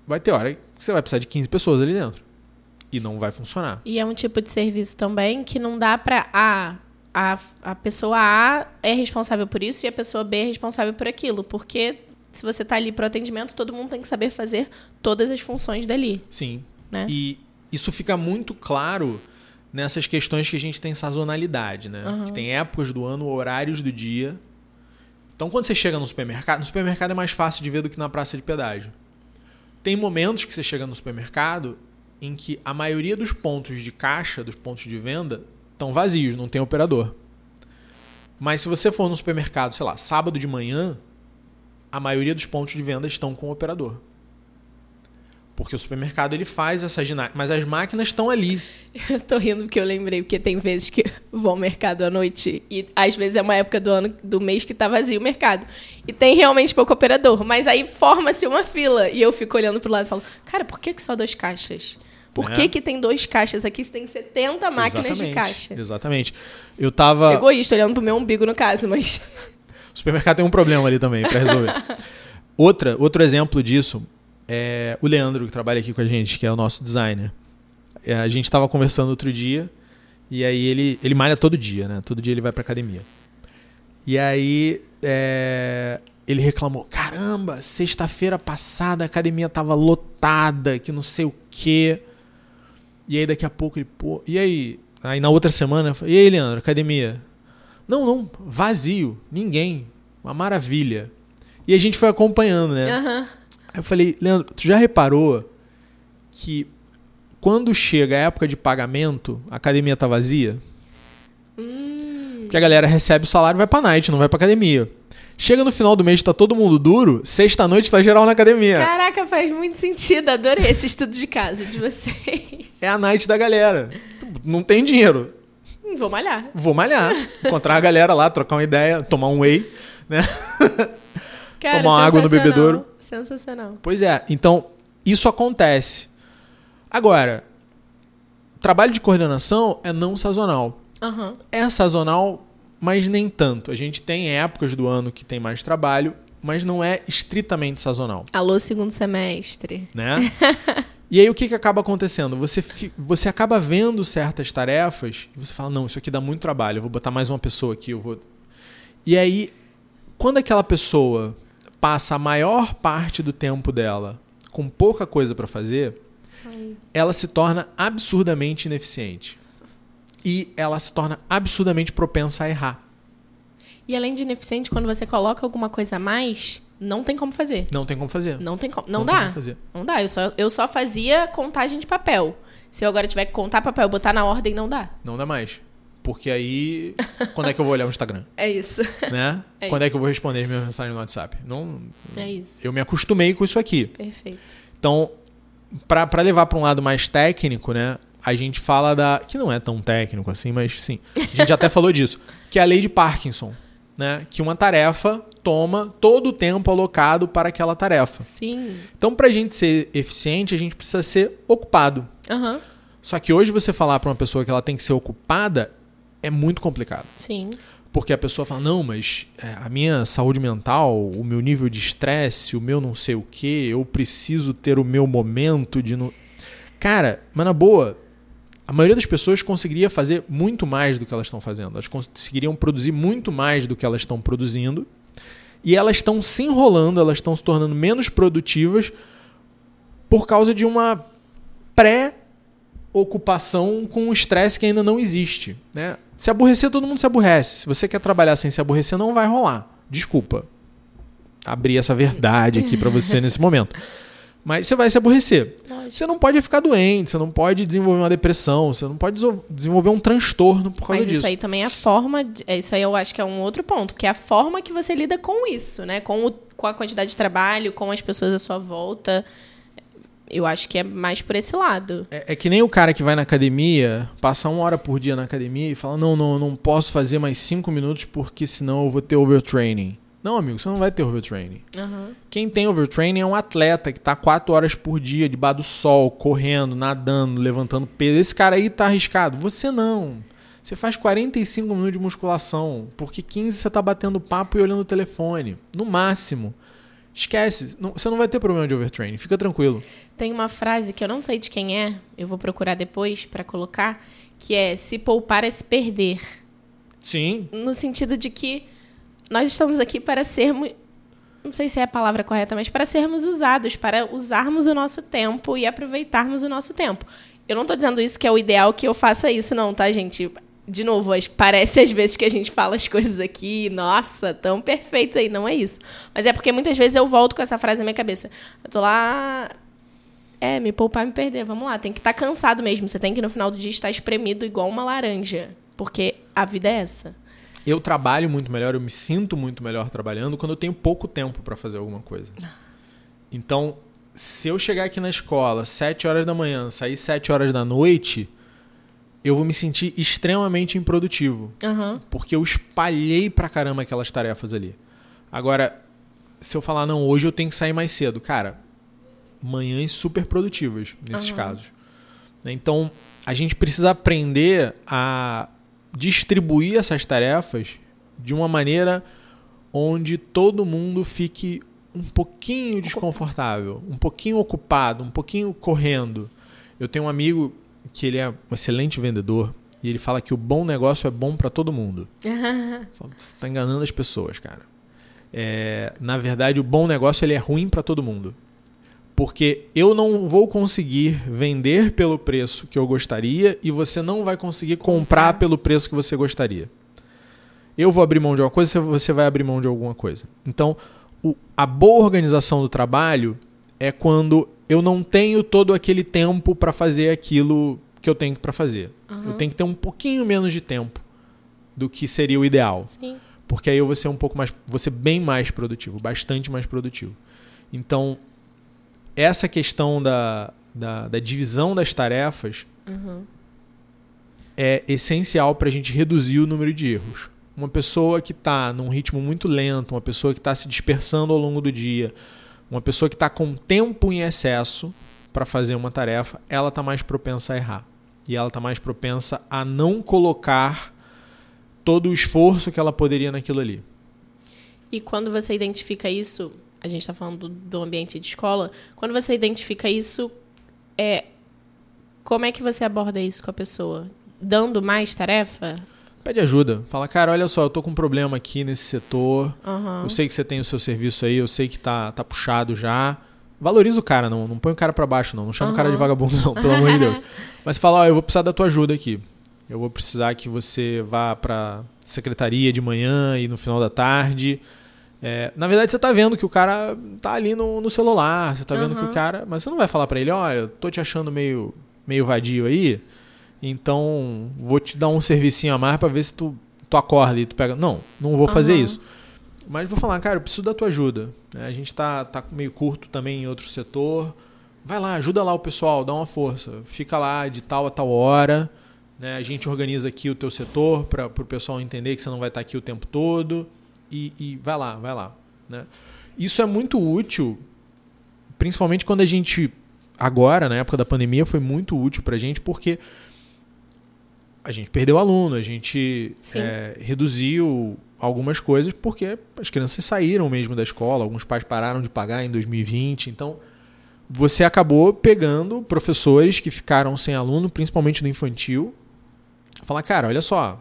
vai ter hora que você vai precisar de 15 pessoas ali dentro. E não vai funcionar. E é um tipo de serviço também que não dá pra. Ah, a, a pessoa A é responsável por isso e a pessoa B é responsável por aquilo. Porque se você tá ali pro atendimento, todo mundo tem que saber fazer todas as funções dali, Sim. né? E isso fica muito claro nessas questões que a gente tem sazonalidade, né? Aham. Que tem épocas do ano, horários do dia. Então, quando você chega no supermercado, no supermercado é mais fácil de ver do que na praça de pedágio. Tem momentos que você chega no supermercado em que a maioria dos pontos de caixa, dos pontos de venda, estão vazios, não tem operador. Mas se você for no supermercado, sei lá, sábado de manhã, a maioria dos pontos de venda estão com operador. Porque o supermercado ele faz essa ginástica, mas as máquinas estão ali. *laughs* Eu tô rindo porque eu lembrei, porque tem vezes que *laughs* vou ao mercado à noite e às vezes é uma época do ano, do mês que tá vazio o mercado. E tem realmente pouco operador, mas aí forma-se uma fila e eu fico olhando pro lado e falo, cara, por que, que só dois caixas? Por É. que, que tem dois caixas aqui se tem 70 máquinas de Exatamente, caixa? Exatamente. Eu tava. Egoísta, olhando pro meu umbigo no caso, mas. *laughs* O supermercado tem um problema ali também para resolver. *laughs* Outra, outro exemplo disso é o Leandro, que trabalha aqui com a gente, que é o nosso designer. É, a gente estava conversando outro dia E aí ele, ele malha todo dia, né? Todo dia ele vai pra academia. E aí é, ele reclamou: caramba, sexta-feira passada a academia tava lotada, que não sei o quê. E aí daqui a pouco ele, pô, e aí? Aí na outra semana, eu falei, e aí, Leandro, academia? Não, não, vazio, ninguém. Uma maravilha. E a gente foi acompanhando, né? Aham. Aí eu falei, Leandro, tu já reparou que quando chega a época de pagamento, a academia tá vazia? Hum. Porque a galera recebe o salário e vai pra night, não vai pra academia. Chega no final do mês, tá todo mundo duro, sexta-noite tá geral na academia. Caraca, faz muito sentido. Adorei esse estudo de casa de vocês. É a night da galera. Não tem dinheiro. Vou malhar. Vou malhar. Encontrar a galera lá, trocar uma ideia, tomar um whey, né? Cara, Tomar água no bebedouro. Sensacional. Pois é, então isso acontece. Agora, trabalho de coordenação é não sazonal. Aham. É sazonal, mas nem tanto. A gente tem épocas do ano que tem mais trabalho, mas não é estritamente sazonal, Alô, segundo semestre. né? *laughs* e aí o que, que acaba acontecendo? Você, você acaba vendo certas tarefas e você fala, não, isso aqui dá muito trabalho, eu vou botar mais uma pessoa aqui, eu vou... E aí, quando aquela pessoa passa a maior parte do tempo dela com pouca coisa para fazer, ela se torna absurdamente ineficiente. E ela se torna absurdamente propensa a errar. E além de ineficiente, quando você coloca alguma coisa a mais, não tem como fazer. Não tem como fazer. Não tem como. Não, tem dá. como fazer. Não dá. Eu só, eu só fazia contagem de papel. Se eu agora tiver que contar papel botar na ordem, não dá. Não dá mais. Porque aí, *laughs* quando é que eu vou olhar o Instagram? É isso. *laughs* Né? É quando é que eu vou responder as minhas mensagens no WhatsApp? Não, É isso. eu me acostumei com isso aqui. Perfeito. Então, pra levar pra um lado mais técnico, né? A gente fala da. Que não é tão técnico assim, mas sim. A gente até *laughs* falou disso. Que é a lei de Parkinson. Né? Que uma tarefa toma todo o tempo alocado para aquela tarefa. Sim. Então, pra gente ser eficiente, a gente precisa ser ocupado. Aham. Só que hoje você falar pra uma pessoa que ela tem que ser ocupada é muito complicado. Sim. Porque a pessoa fala, não, mas é, a minha saúde mental, o meu nível de estresse, o meu não sei o que, eu preciso ter o meu momento de. No... Cara, mas na boa, a maioria das pessoas conseguiria fazer muito mais do que elas estão fazendo. Elas conseguiriam produzir muito mais do que elas estão produzindo. E elas estão se enrolando, elas estão se tornando menos produtivas por causa de uma pré-ocupação com o estresse que ainda não existe. Né? Se aborrecer, todo mundo se aborrece. Se você quer trabalhar sem se aborrecer, não vai rolar. Desculpa. Abrir essa verdade aqui pra você nesse momento. Mas você vai se aborrecer. Lógico. Você não pode ficar doente, você não pode desenvolver uma depressão, você não pode desenvolver um transtorno por causa Mas disso. isso aí também é a forma. De, é, isso aí eu acho que é um outro ponto, que é a forma que você lida com isso, né? Com, o, com a quantidade de trabalho, com as pessoas à sua volta. Eu acho que é mais por esse lado. É, é que nem o cara que vai na academia, passa uma hora por dia na academia e fala: Não, não, não posso fazer mais cinco minutos porque senão eu vou ter overtraining. Não, amigo, você não vai ter overtraining. Aham. Quem tem overtraining é um atleta que tá quatro horas por dia debaixo do sol, correndo, nadando, levantando peso. Esse cara aí tá arriscado. Você não. Você faz 45 minutos de musculação, porque 15 você tá batendo papo e olhando o telefone. No máximo. Esquece. Não- você não vai ter problema de overtraining. Fica tranquilo. Tem uma frase que eu não sei de quem é, eu vou procurar depois pra colocar, que é se poupar é se perder. Sim. No sentido de que nós estamos aqui para sermos. Não sei se é a palavra correta, mas para sermos usados, para usarmos o nosso tempo e aproveitarmos o nosso tempo. Eu não tô dizendo isso que é o ideal que eu faça isso, não, tá, gente? De novo, parece às vezes que a gente fala as *laughs* coisas aqui, nossa, tão perfeitos aí. Não é isso. Mas é porque muitas vezes eu volto com essa frase na minha cabeça. Eu tô lá. É, me poupar, me perder. Vamos lá, tem que estar cansado mesmo. Você tem que no final do dia estar espremido igual uma laranja. Porque a vida é essa. Eu trabalho muito melhor, eu me sinto muito melhor trabalhando quando eu tenho pouco tempo para fazer alguma coisa. *laughs* Então, se eu chegar aqui na escola 7 horas da manhã, sair 7 horas da noite, eu vou me sentir extremamente improdutivo. Aham. Porque eu espalhei pra caramba aquelas tarefas ali. Agora, se eu falar, não, hoje eu tenho que sair mais cedo, cara, manhãs super produtivas nesses Aham. casos. Então, a gente precisa aprender a distribuir essas tarefas de uma maneira onde todo mundo fique um pouquinho desconfortável, um pouquinho ocupado, um pouquinho correndo. Eu tenho um amigo que ele é um excelente vendedor E ele fala que o bom negócio é bom para todo mundo. *laughs* Você está enganando as pessoas, cara. É, na verdade, o bom negócio ele é ruim para todo mundo. Porque eu não vou conseguir vender pelo preço que eu gostaria e você não vai conseguir comprar pelo preço que você gostaria. Eu vou abrir mão de alguma coisa, você vai abrir mão de alguma coisa. Então, o- a boa organização do trabalho é quando eu não tenho todo aquele tempo para fazer aquilo que eu tenho para fazer. Eu tenho que ter um pouquinho menos de tempo do que seria o ideal. Sim. Porque aí eu vou ser um pouco mais. Ser bem mais produtivo, bastante mais produtivo. Então, essa questão da, da, da divisão das tarefas Uhum. é essencial para a gente reduzir o número de erros. Uma pessoa que está num ritmo muito lento, uma pessoa que está se dispersando ao longo do dia, uma pessoa que está com tempo em excesso para fazer uma tarefa, ela está mais propensa a errar. E ela está mais propensa a não colocar todo o esforço que ela poderia naquilo ali. E quando você identifica isso, a gente está falando do, do ambiente de escola, quando você identifica isso, é como é que você aborda isso com a pessoa? Dando mais tarefa? Pede ajuda. Fala, cara, olha só, eu tô com um problema aqui nesse setor. Aham. Eu sei que você tem o seu serviço aí, eu sei que tá, tá puxado já. Valoriza o cara, não, não põe o cara pra baixo, não. Não chama o cara de vagabundo, não, pelo amor de Deus. *laughs* Mas fala, ó, eu vou precisar da tua ajuda aqui. Eu vou precisar que você vá pra secretaria de manhã e no final da tarde. É, na verdade, você tá vendo que o cara tá ali no, no celular. Você tá vendo que o cara. Mas você não vai falar pra ele, olha, eu tô te achando meio, meio vadio aí. Então, vou te dar um servicinho a mais pra ver se tu, tu acorda e tu pega. Não, não vou fazer Aham. isso. Mas vou falar, cara, eu preciso da tua ajuda. né? A gente tá, tá meio curto também em outro setor. Vai lá, ajuda lá o pessoal, dá uma força. Fica lá de tal a tal hora. Né? A gente organiza aqui o teu setor para o pessoal entender que você não vai estar aqui o tempo todo. E, e vai lá, vai lá. Né? Isso é muito útil, principalmente quando a gente, agora, na época da pandemia, foi muito útil para a gente, porque a gente perdeu aluno, a gente é, reduziu algumas coisas porque as crianças saíram mesmo da escola, alguns pais pararam de pagar em 2020, então você acabou pegando professores que ficaram sem aluno, principalmente no infantil, falar, cara, olha só,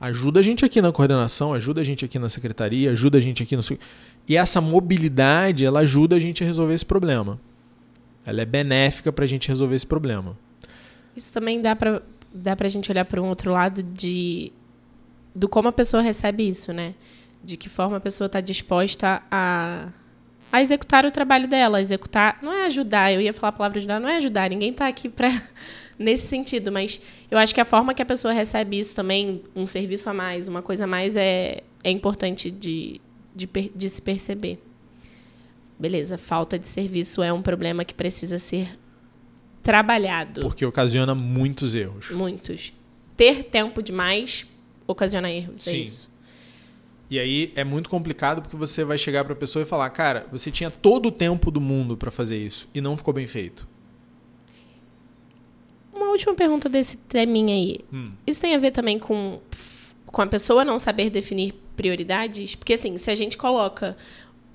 ajuda a gente aqui na coordenação, ajuda a gente aqui na secretaria, ajuda a gente aqui no e essa mobilidade ela ajuda a gente a resolver esse problema. Ela é benéfica para a gente resolver esse problema. Isso também dá pra, dá pra gente olhar para um outro lado de do como a pessoa recebe isso, né? De que forma a pessoa está disposta a, a executar o trabalho dela, executar, não é ajudar, eu ia falar a palavra ajudar, não é ajudar, ninguém está aqui para nesse sentido, mas eu acho que a forma que a pessoa recebe isso também, um serviço a mais, uma coisa a mais é é importante de de, de se perceber. Beleza, falta de serviço é um problema que precisa ser trabalhado. Porque ocasiona muitos erros. Muitos. Ter tempo demais ocasiona erros, é Sim. isso. E aí é muito complicado porque você vai chegar para a pessoa e falar: "Cara, você tinha todo o tempo do mundo para fazer isso e não ficou bem feito". Uma última pergunta desse teminha aí. Hum. Isso tem a ver também com, com a pessoa não saber definir prioridades? Porque, assim, se a gente coloca.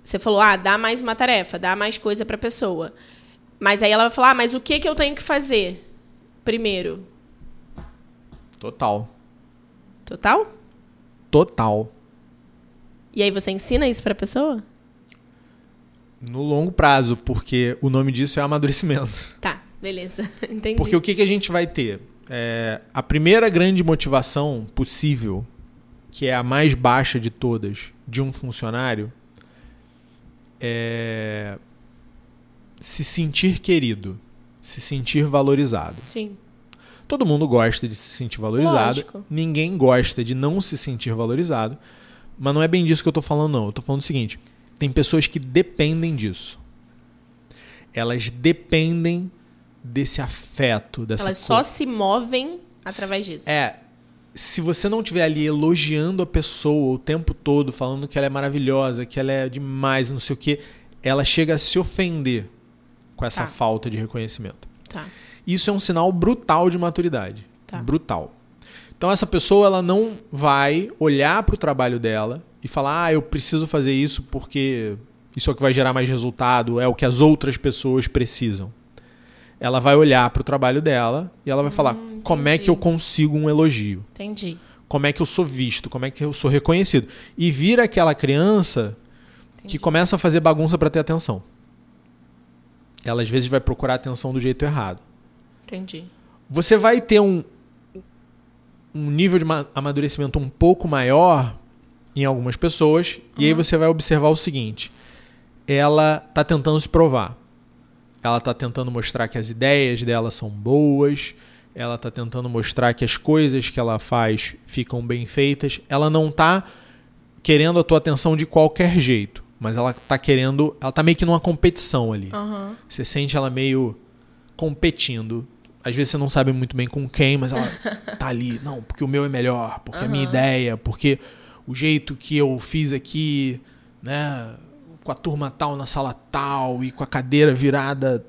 Você falou, ah, dá mais uma tarefa, dá mais coisa pra pessoa. Mas aí ela vai falar, ah, mas o que, que eu tenho que fazer primeiro? Total. Total? Total. E aí você ensina isso pra pessoa? No longo prazo, porque o nome disso é amadurecimento. Tá, beleza. *laughs* Entendi. Porque o que, que a gente vai ter? É, a primeira grande motivação possível, que é a mais baixa de todas, de um funcionário, é se sentir querido, se sentir valorizado. Sim. Todo mundo gosta de se sentir valorizado. Lógico. Ninguém gosta de não se sentir valorizado. Mas não é bem disso que eu tô falando, não. Eu tô falando o seguinte: tem pessoas que dependem disso. Elas dependem desse afeto, dessa Elas só se movem através disso. É. Se você não estiver ali elogiando a pessoa o tempo todo, falando que ela é maravilhosa, que ela é demais, não sei o quê, ela chega a se ofender com essa Tá. falta de reconhecimento. Tá. Isso é um sinal brutal de maturidade. Tá. Brutal. Então essa pessoa ela não vai olhar para o trabalho dela e falar: "Ah, eu preciso fazer isso porque isso é o que vai gerar mais resultado, é o que as outras pessoas precisam". Ela vai olhar pro trabalho dela e ela vai falar como é que eu consigo um elogio. Entendi. Como é que eu sou visto, como é que eu sou reconhecido. E vira aquela criança que começa a fazer bagunça para ter atenção. Ela às vezes vai procurar atenção do jeito errado. Entendi. Você vai ter um, um nível de ma- amadurecimento um pouco maior em algumas pessoas, e aí você vai observar o seguinte: ela tá tentando se provar. Ela tá tentando mostrar que as ideias dela são boas, ela tá tentando mostrar que as coisas que ela faz ficam bem feitas. Ela não tá querendo a tua atenção de qualquer jeito, mas ela tá querendo, ela tá meio que numa competição ali. Aham. Você sente ela meio competindo. Às vezes você não sabe muito bem com quem, mas ela *laughs* tá ali. Não, porque o meu é melhor, porque a minha ideia, porque o jeito que eu fiz aqui, né, com a turma tal na sala tal e com a cadeira virada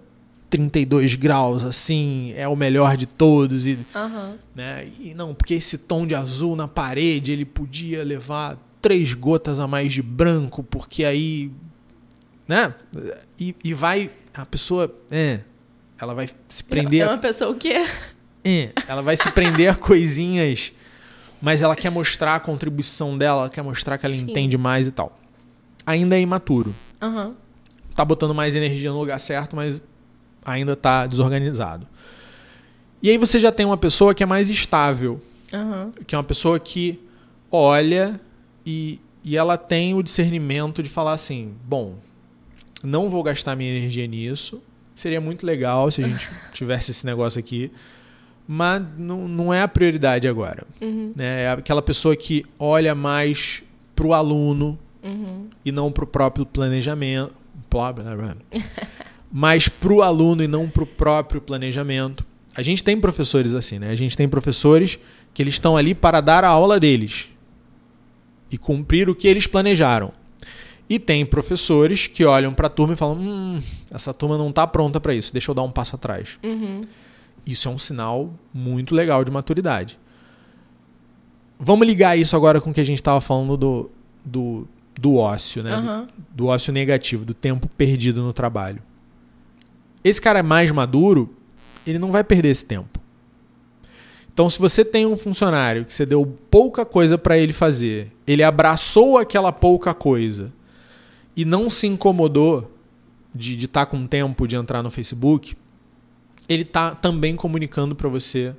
32 graus assim, é o melhor de todos e Aham. né? E não, porque esse tom de azul na parede, ele podia levar três gotas a mais de branco, porque aí, né? E, e vai, a pessoa, é, ela vai se prender, É uma pessoa o quê? é, ela vai se prender a coisinhas, mas ela quer mostrar a contribuição dela, ela quer mostrar que ela Sim. entende mais e tal. Ainda é imaturo. Aham. Tá botando mais energia no lugar certo, mas ainda tá desorganizado. E aí você já tem uma pessoa que é mais estável, Aham. que é uma pessoa que olha e, e ela tem o discernimento de falar assim: bom, não vou gastar minha energia nisso. Seria muito legal se a gente *laughs* tivesse esse negócio aqui, mas não, não é a prioridade agora. Uhum. né? É aquela pessoa que olha mais pro aluno Uhum. e não pro próprio planejamento. Blá. *laughs* Mas pro aluno e não pro próprio planejamento. A gente tem professores assim, né? A gente tem professores que eles estão ali para dar a aula deles e cumprir o que eles planejaram. E tem professores que olham para a turma e falam: "Hum, essa turma não está pronta para isso. Deixa eu dar um passo atrás". Uhum. Isso é um sinal muito legal de maturidade. Vamos ligar isso agora com o que a gente estava falando do, do, do ócio, né? Do- Aham. do ócio negativo, do tempo perdido no trabalho. Esse cara mais maduro, ele não vai perder esse tempo. Então, se você tem um funcionário que você deu pouca coisa para ele fazer, ele abraçou aquela pouca coisa e não se incomodou de estar com tempo de entrar no Facebook, ele tá também comunicando para você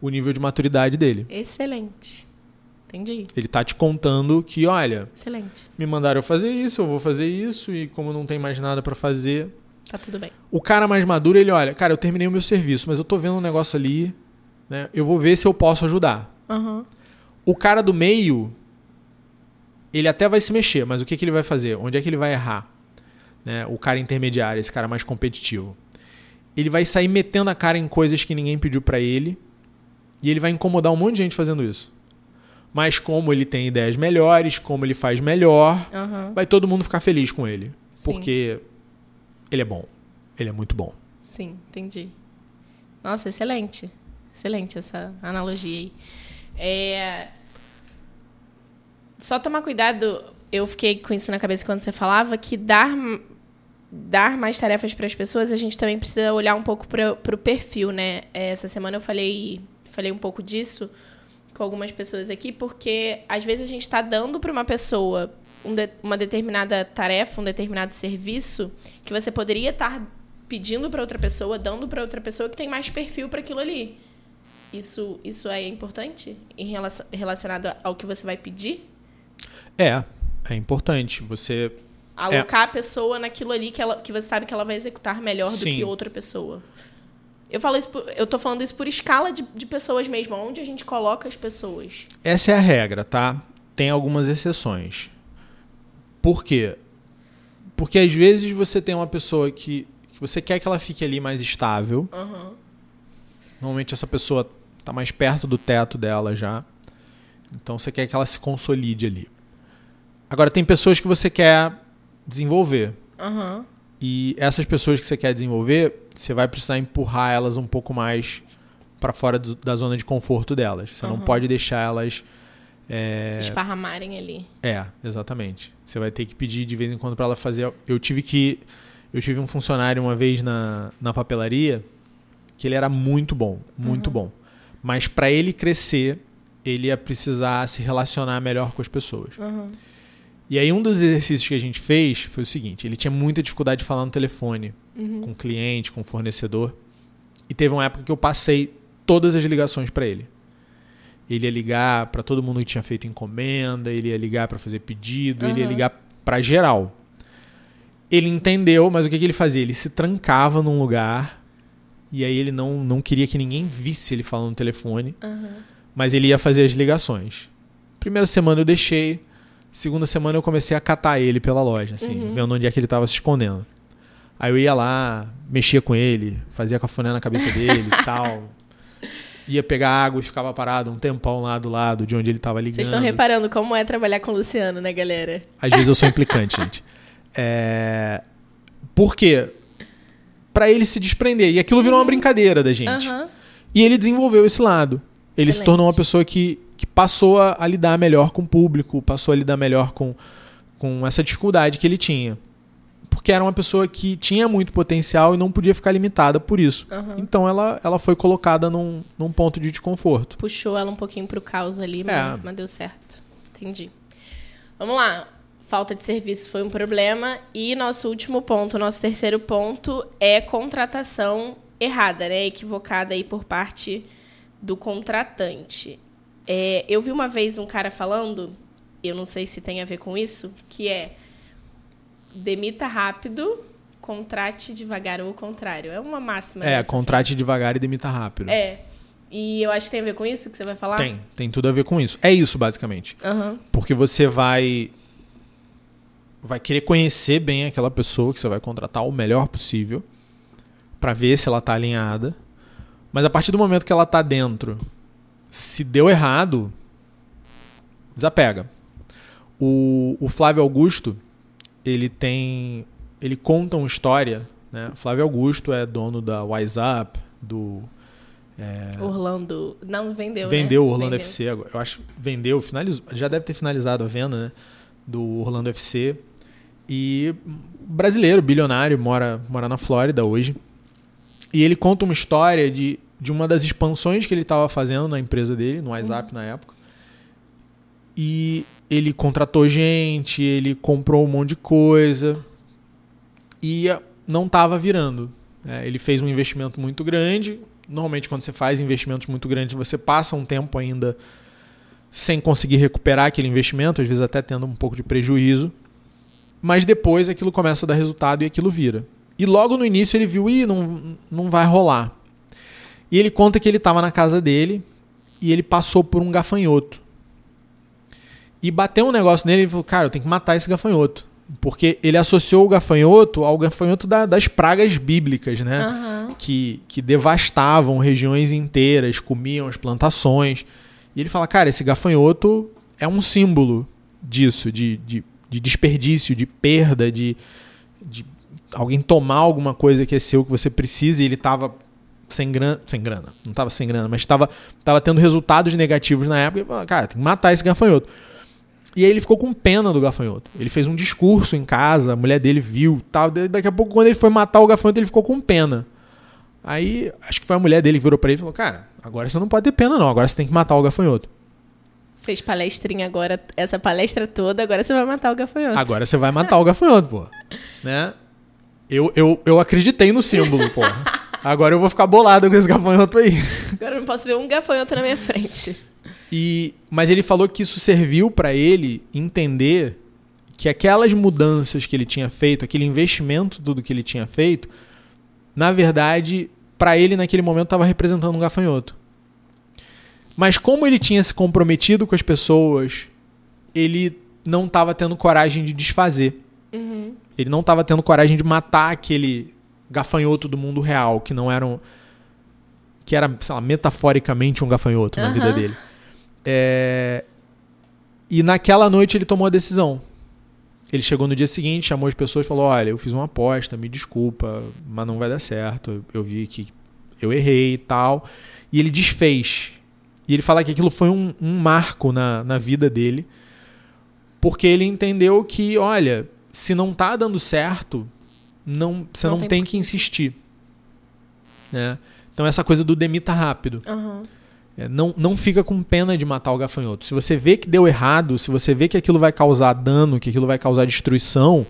o nível de maturidade dele. Excelente. Entendi. Ele tá te contando que, olha, Excelente. me mandaram eu fazer isso, eu vou fazer isso, e como não tem mais nada pra fazer. Tá tudo bem. O cara mais maduro, ele olha, cara, eu terminei o meu serviço, mas eu tô vendo um negócio ali, né? Eu vou ver se eu posso ajudar. Aham. O cara do meio, ele até vai se mexer, mas o que, que ele vai fazer? Onde é que ele vai errar? Né? O cara intermediário, esse cara mais competitivo. Ele vai sair metendo a cara em coisas que ninguém pediu pra ele, e ele vai incomodar um monte de gente fazendo isso. Mas como ele tem ideias melhores, como ele faz melhor, Aham. vai todo mundo ficar feliz com ele. Sim. Porque ele é bom. Ele é muito bom. Sim, entendi. Nossa, excelente. Excelente essa analogia aí. É... Só tomar cuidado, eu fiquei com isso na cabeça quando você falava, que dar, dar mais tarefas para as pessoas, a gente também precisa olhar um pouco para o perfil, né? É, Essa semana eu falei, falei um pouco disso com algumas pessoas aqui, porque às vezes a gente está dando para uma pessoa um de- uma determinada tarefa, um determinado serviço, que você poderia estar pedindo para outra pessoa, dando para outra pessoa que tem mais perfil para aquilo ali. Isso, isso é importante em relação, relacionado ao que você vai pedir? É, é importante. Você. Alocar a pessoa naquilo ali que, ela, que você sabe que ela vai executar melhor do Sim. que outra pessoa. Eu falo isso por- eu tô falando isso por escala de, de pessoas mesmo, onde a gente coloca as pessoas. Essa é a regra, tá? Tem algumas exceções. Por quê? Porque às vezes você tem uma pessoa que, que você quer que ela fique ali mais estável. Aham. Normalmente essa pessoa tá mais perto do teto dela já. Então você quer que ela se consolide ali. Agora tem pessoas que você quer desenvolver. Aham. E essas pessoas que você quer desenvolver, você vai precisar empurrar elas um pouco mais para fora do- da zona de conforto delas. Você não Uhum. pode deixar elas. é, Se esparramarem ali. É, exatamente. Você vai ter que pedir de vez em quando para ela fazer. Eu tive que. Eu tive um funcionário uma vez na, na papelaria que ele era muito bom, muito bom. Mas para ele crescer, ele ia precisar se relacionar melhor com as pessoas. Uhum. E aí um dos exercícios que a gente fez foi o seguinte, ele tinha muita dificuldade de falar no telefone Uhum. com cliente, com fornecedor. E teve uma época que eu passei todas as ligações para ele. Ele ia ligar para todo mundo que tinha feito encomenda, ele ia ligar para fazer pedido, ele ia Aham. ligar para geral. Ele entendeu, mas o que, que ele fazia? Ele se trancava num lugar e aí ele não, não queria que ninguém visse ele falando no telefone, Uhum. mas ele ia fazer as ligações. Primeira semana eu deixei, segunda semana eu comecei a catar ele pela loja, assim, Uhum. vendo onde é que ele estava se escondendo. Aí eu ia lá, mexia com ele, fazia cafuné na cabeça dele e *laughs* tal. Ia pegar água e ficava parado um tempão lá do lado de onde ele estava ligando. Vocês estão reparando como é trabalhar com o Luciano, né, galera? Às vezes eu sou implicante, *laughs* gente. É... Por quê? Pra ele se desprender. E aquilo virou uma brincadeira da gente. Aham. E ele desenvolveu esse lado. Ele se Excelente. tornou uma pessoa que, que passou a, a lidar melhor com o público, passou a lidar melhor com, com essa dificuldade que ele tinha. Porque era uma pessoa que tinha muito potencial e não podia ficar limitada por isso. Aham. Então ela, ela foi colocada num, num ponto de desconforto. Puxou ela um pouquinho pro caos ali, mas, É. mas deu certo. Entendi. Vamos lá. Falta de serviço foi um problema. E nosso último ponto, nosso terceiro ponto, é contratação errada, né? Equivocada aí por parte do contratante. É, eu vi uma vez um cara falando, eu não sei se tem a ver com isso, que é demita rápido, contrate devagar ou o contrário. É uma máxima. É, dessa, assim. contrate devagar e demita rápido. É. E eu acho que tem a ver com isso que você vai falar? Tem, tem tudo a ver com isso. É isso, basicamente. Aham. Porque você vai vai querer conhecer bem aquela pessoa que você vai contratar o melhor possível para ver se ela tá alinhada. Mas a partir do momento que ela tá dentro, se deu errado, desapega. O, o Flávio Augusto, ele tem ele conta uma história, né? O Flávio Augusto é dono da WhatsApp, do Orlando. Não, vendeu. É. vendeu né? o Orlando Vendeu. FC agora. Eu acho vendeu, finalizou, já deve ter finalizado a venda, né? Do Orlando FC. E brasileiro, bilionário, mora, mora na Flórida hoje. E ele conta uma história de, de uma das expansões que ele estava fazendo na empresa dele, no WhatsApp na época. E ele contratou gente, ele comprou um monte de coisa e não estava virando. né? ele fez um investimento muito grande. Normalmente, quando você faz investimentos muito grandes, você passa um tempo ainda sem conseguir recuperar aquele investimento, às vezes até tendo um pouco de prejuízo. Mas depois aquilo começa a dar resultado e aquilo vira. E logo no início ele viu, ih, não, não vai rolar. E ele conta que ele estava na casa dele e ele passou por um gafanhoto. E bateu um negócio nele e falou, cara, eu tenho que matar esse gafanhoto. Porque ele associou o gafanhoto ao gafanhoto da- das pragas bíblicas, né? Aham. que, que devastavam regiões inteiras, comiam as plantações. E ele fala, cara, esse gafanhoto é um símbolo disso, de, de, de desperdício, de perda, de, de alguém tomar alguma coisa que é seu, que você precisa, e ele estava sem grana, sem grana, não estava sem grana, mas estava tava tendo resultados negativos na época. Ele falou, cara, tem que matar esse gafanhoto. E aí ele ficou com pena do gafanhoto. Ele fez um discurso em casa, a mulher dele viu, tal. Daqui a pouco, quando ele foi matar o gafanhoto, ele ficou com pena. Aí, acho que foi a mulher dele que virou pra ele e falou: Cara, agora você não pode ter pena, não. Agora você tem que matar o gafanhoto. Fez palestrinha agora, essa palestra toda, agora você vai matar o gafanhoto. Agora você vai matar o gafanhoto, pô. *laughs* Né? Eu, eu, eu acreditei no símbolo, pô. *laughs* Agora eu vou ficar bolado com esse gafanhoto aí. Agora eu não posso ver um gafanhoto na minha frente. E, mas ele falou que isso serviu pra ele entender que aquelas mudanças que ele tinha feito, aquele investimento, tudo que ele tinha feito, na verdade, pra ele naquele momento estava representando um gafanhoto. Mas como ele tinha se comprometido com as pessoas, ele não estava tendo coragem de desfazer. Uhum. Ele não estava tendo coragem de matar aquele gafanhoto do mundo real, que não era um. que era, sei lá, metaforicamente um gafanhoto na vida dele. É, E naquela noite ele tomou a decisão. Ele chegou no dia seguinte, chamou as pessoas e falou: Olha, eu fiz uma aposta, me desculpa, mas não vai dar certo. Eu vi que eu errei e tal. E ele desfez. E ele fala que aquilo foi um, um marco na, na vida dele, porque ele entendeu que, olha, se não tá dando certo, não, você Não não, tem tem, que insistir. Né? Então, essa coisa do demita rápido. Aham. É, não, não fica com pena de matar o gafanhoto. Se você vê que deu errado, se você vê que aquilo vai causar dano, que aquilo vai causar destruição,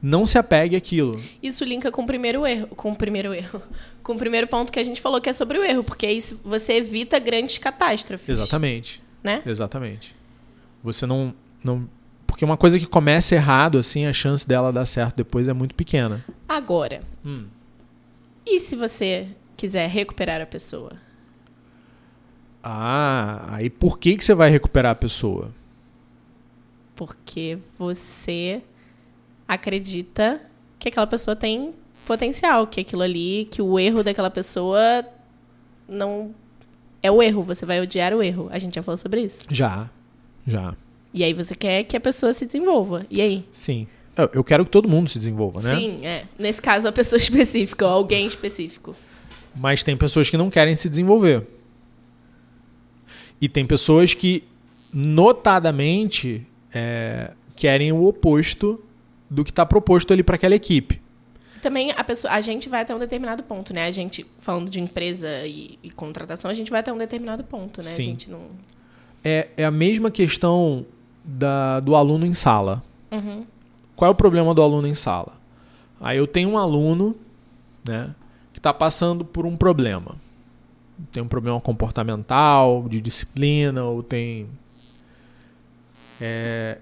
não se apegue àquilo. Isso linka com o primeiro erro, com o primeiro erro, *laughs* com o primeiro ponto que a gente falou que é sobre o erro, porque aí você evita grandes catástrofes. Exatamente. Né? Exatamente. Você não, não. Porque uma coisa que começa errado, assim, a chance dela dar certo depois é muito pequena. Agora, Hum. e se você quiser recuperar a pessoa? Ah, aí por que, que você vai recuperar a pessoa? Porque você acredita que aquela pessoa tem potencial, que aquilo ali, que o erro daquela pessoa não é o erro, você vai odiar o erro. A gente já falou sobre isso. Já. Já. E aí você quer que a pessoa se desenvolva. E aí? Sim. Eu, quero que todo mundo se desenvolva, né? Sim, é. Nesse caso, a pessoa *laughs* específica, ou alguém específico. Mas tem pessoas que não querem se desenvolver. E tem pessoas que, notadamente, é, querem o oposto do que está proposto ali para aquela equipe. Também a pessoa, a gente vai até um determinado ponto, né? A gente, falando de empresa e, e contratação, a gente vai até um determinado ponto, né? Sim. A gente não. É, é a mesma questão da, do aluno em sala. Uhum. Qual é o problema do aluno em sala? Aí eu tenho um aluno né, que está passando por um problema. Tem um problema comportamental, de disciplina, ou tem. É,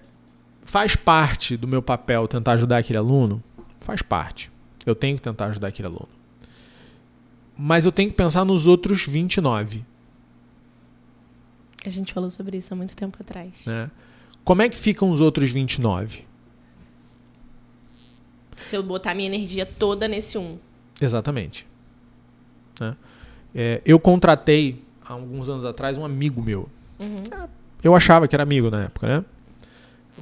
faz parte do meu papel tentar ajudar aquele aluno? Faz parte. Eu tenho que tentar ajudar aquele aluno. Mas eu tenho que pensar nos outros 29. A gente falou sobre isso há muito tempo atrás. Né? Como é que ficam os outros 29? Se eu botar minha energia toda nesse um. Exatamente. Né? É, eu contratei, há alguns anos atrás, um amigo meu. Uhum. Eu achava que era amigo na época, né?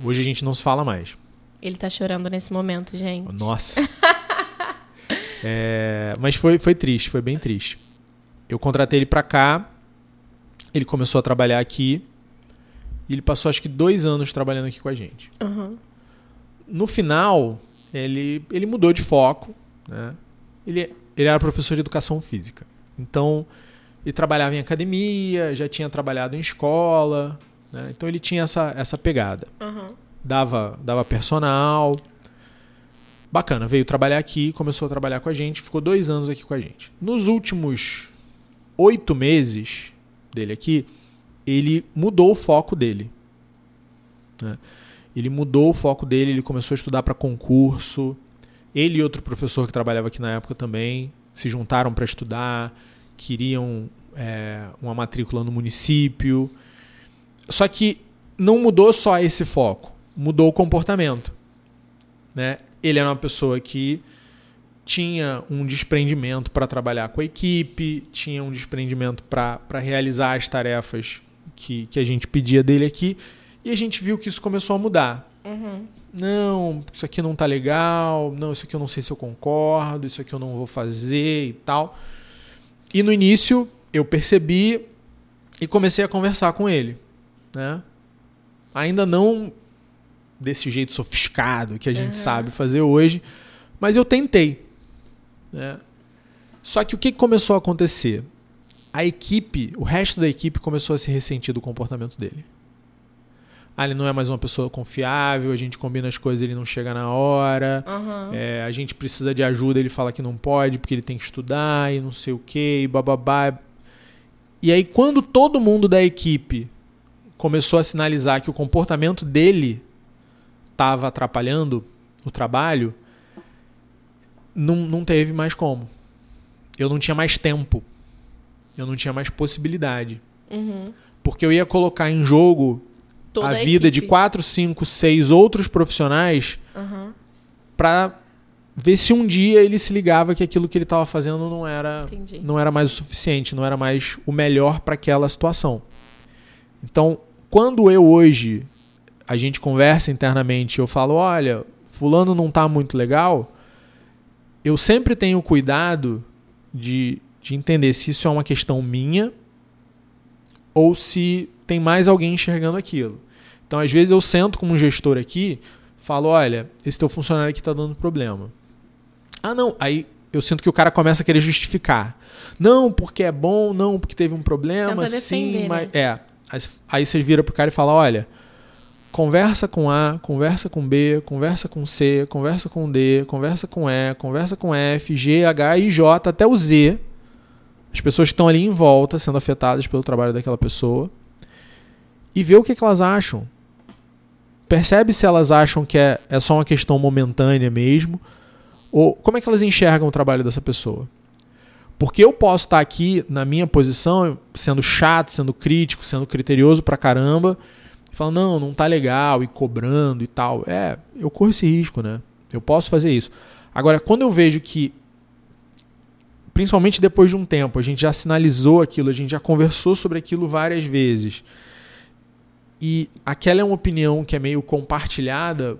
Hoje a gente não se fala mais. Ele tá chorando nesse momento, gente. Nossa. *laughs* É, mas foi, foi triste, foi bem triste. Eu contratei ele pra cá, ele começou a trabalhar aqui, e ele passou acho que dois anos trabalhando aqui com a gente. Uhum. No final, ele, ele mudou de foco. Né? Ele, ele era professor de educação física. Então, ele trabalhava em academia, já tinha trabalhado em escola. Né? Então, ele tinha essa, essa pegada. Uhum. Dava, dava personal. Bacana, veio trabalhar aqui, começou a trabalhar com a gente, ficou dois anos aqui com a gente. Nos últimos oito meses dele aqui, ele mudou o foco dele. né? Ele mudou o foco dele, ele começou a estudar para concurso. Ele e outro professor que trabalhava aqui na época também se juntaram para estudar, queriam é, uma matrícula no município. Só que não mudou só esse foco, mudou o comportamento. Né? Ele era uma pessoa que tinha um desprendimento para trabalhar com a equipe, tinha um desprendimento para realizar as tarefas que, que a gente pedia dele aqui, e a gente viu que isso começou a mudar. Uhum. Não, isso aqui não tá legal, não, isso aqui eu não sei se eu concordo, isso aqui eu não vou fazer e tal. E no início eu percebi e comecei a conversar com ele, né? Ainda não desse jeito sofiscado que a gente Uhum. sabe fazer hoje, mas eu tentei, né? Só que o que começou a acontecer? A equipe, o resto da equipe começou a se ressentir do comportamento dele. Ah, ele não é mais uma pessoa confiável, a gente combina as coisas, ele não chega na hora. Uhum. É, a gente precisa de ajuda, ele fala que não pode porque ele tem que estudar e não sei o que, e bababá. E aí, quando todo mundo da equipe começou a sinalizar que o comportamento dele estava atrapalhando o trabalho, não, não teve mais como. Eu não tinha mais tempo. Eu não tinha mais possibilidade. Uhum. Porque eu ia colocar em jogo Toda a vida de equipe. quatro, cinco, seis outros profissionais Uhum. para ver se um dia ele se ligava que aquilo que ele estava fazendo não era Entendi. não era mais o suficiente, não era mais o melhor para aquela situação. Então, quando eu hoje a gente conversa internamente, eu falo, olha, fulano não tá muito legal, eu sempre tenho cuidado de, de entender se isso é uma questão minha ou se tem mais alguém enxergando aquilo. Então, às vezes eu sento como um gestor aqui, falo, olha, esse teu funcionário aqui está dando problema. Ah, não, aí eu sinto que o cara começa a querer justificar. Não, porque é bom, não, porque teve um problema, Tenta sim, defender, mas. né? É. Aí, aí você vira pro cara e fala: olha, conversa com A, conversa com B, conversa com C, conversa com D, conversa com E, conversa com F, G, H, I, J, até o Z. As pessoas que estão ali em volta sendo afetadas pelo trabalho daquela pessoa. E vê o que, que elas acham. Percebe se elas acham que é, é só uma questão momentânea mesmo. Ou como é que elas enxergam o trabalho dessa pessoa. Porque eu posso estar aqui na minha posição, sendo chato, sendo crítico, sendo criterioso pra caramba, falando, não, não tá legal, e cobrando e tal. É, eu corro esse risco, né? Eu posso fazer isso. Agora, quando eu vejo que, principalmente depois de um tempo, a gente já sinalizou aquilo, a gente já conversou sobre aquilo várias vezes, e aquela é uma opinião que é meio compartilhada,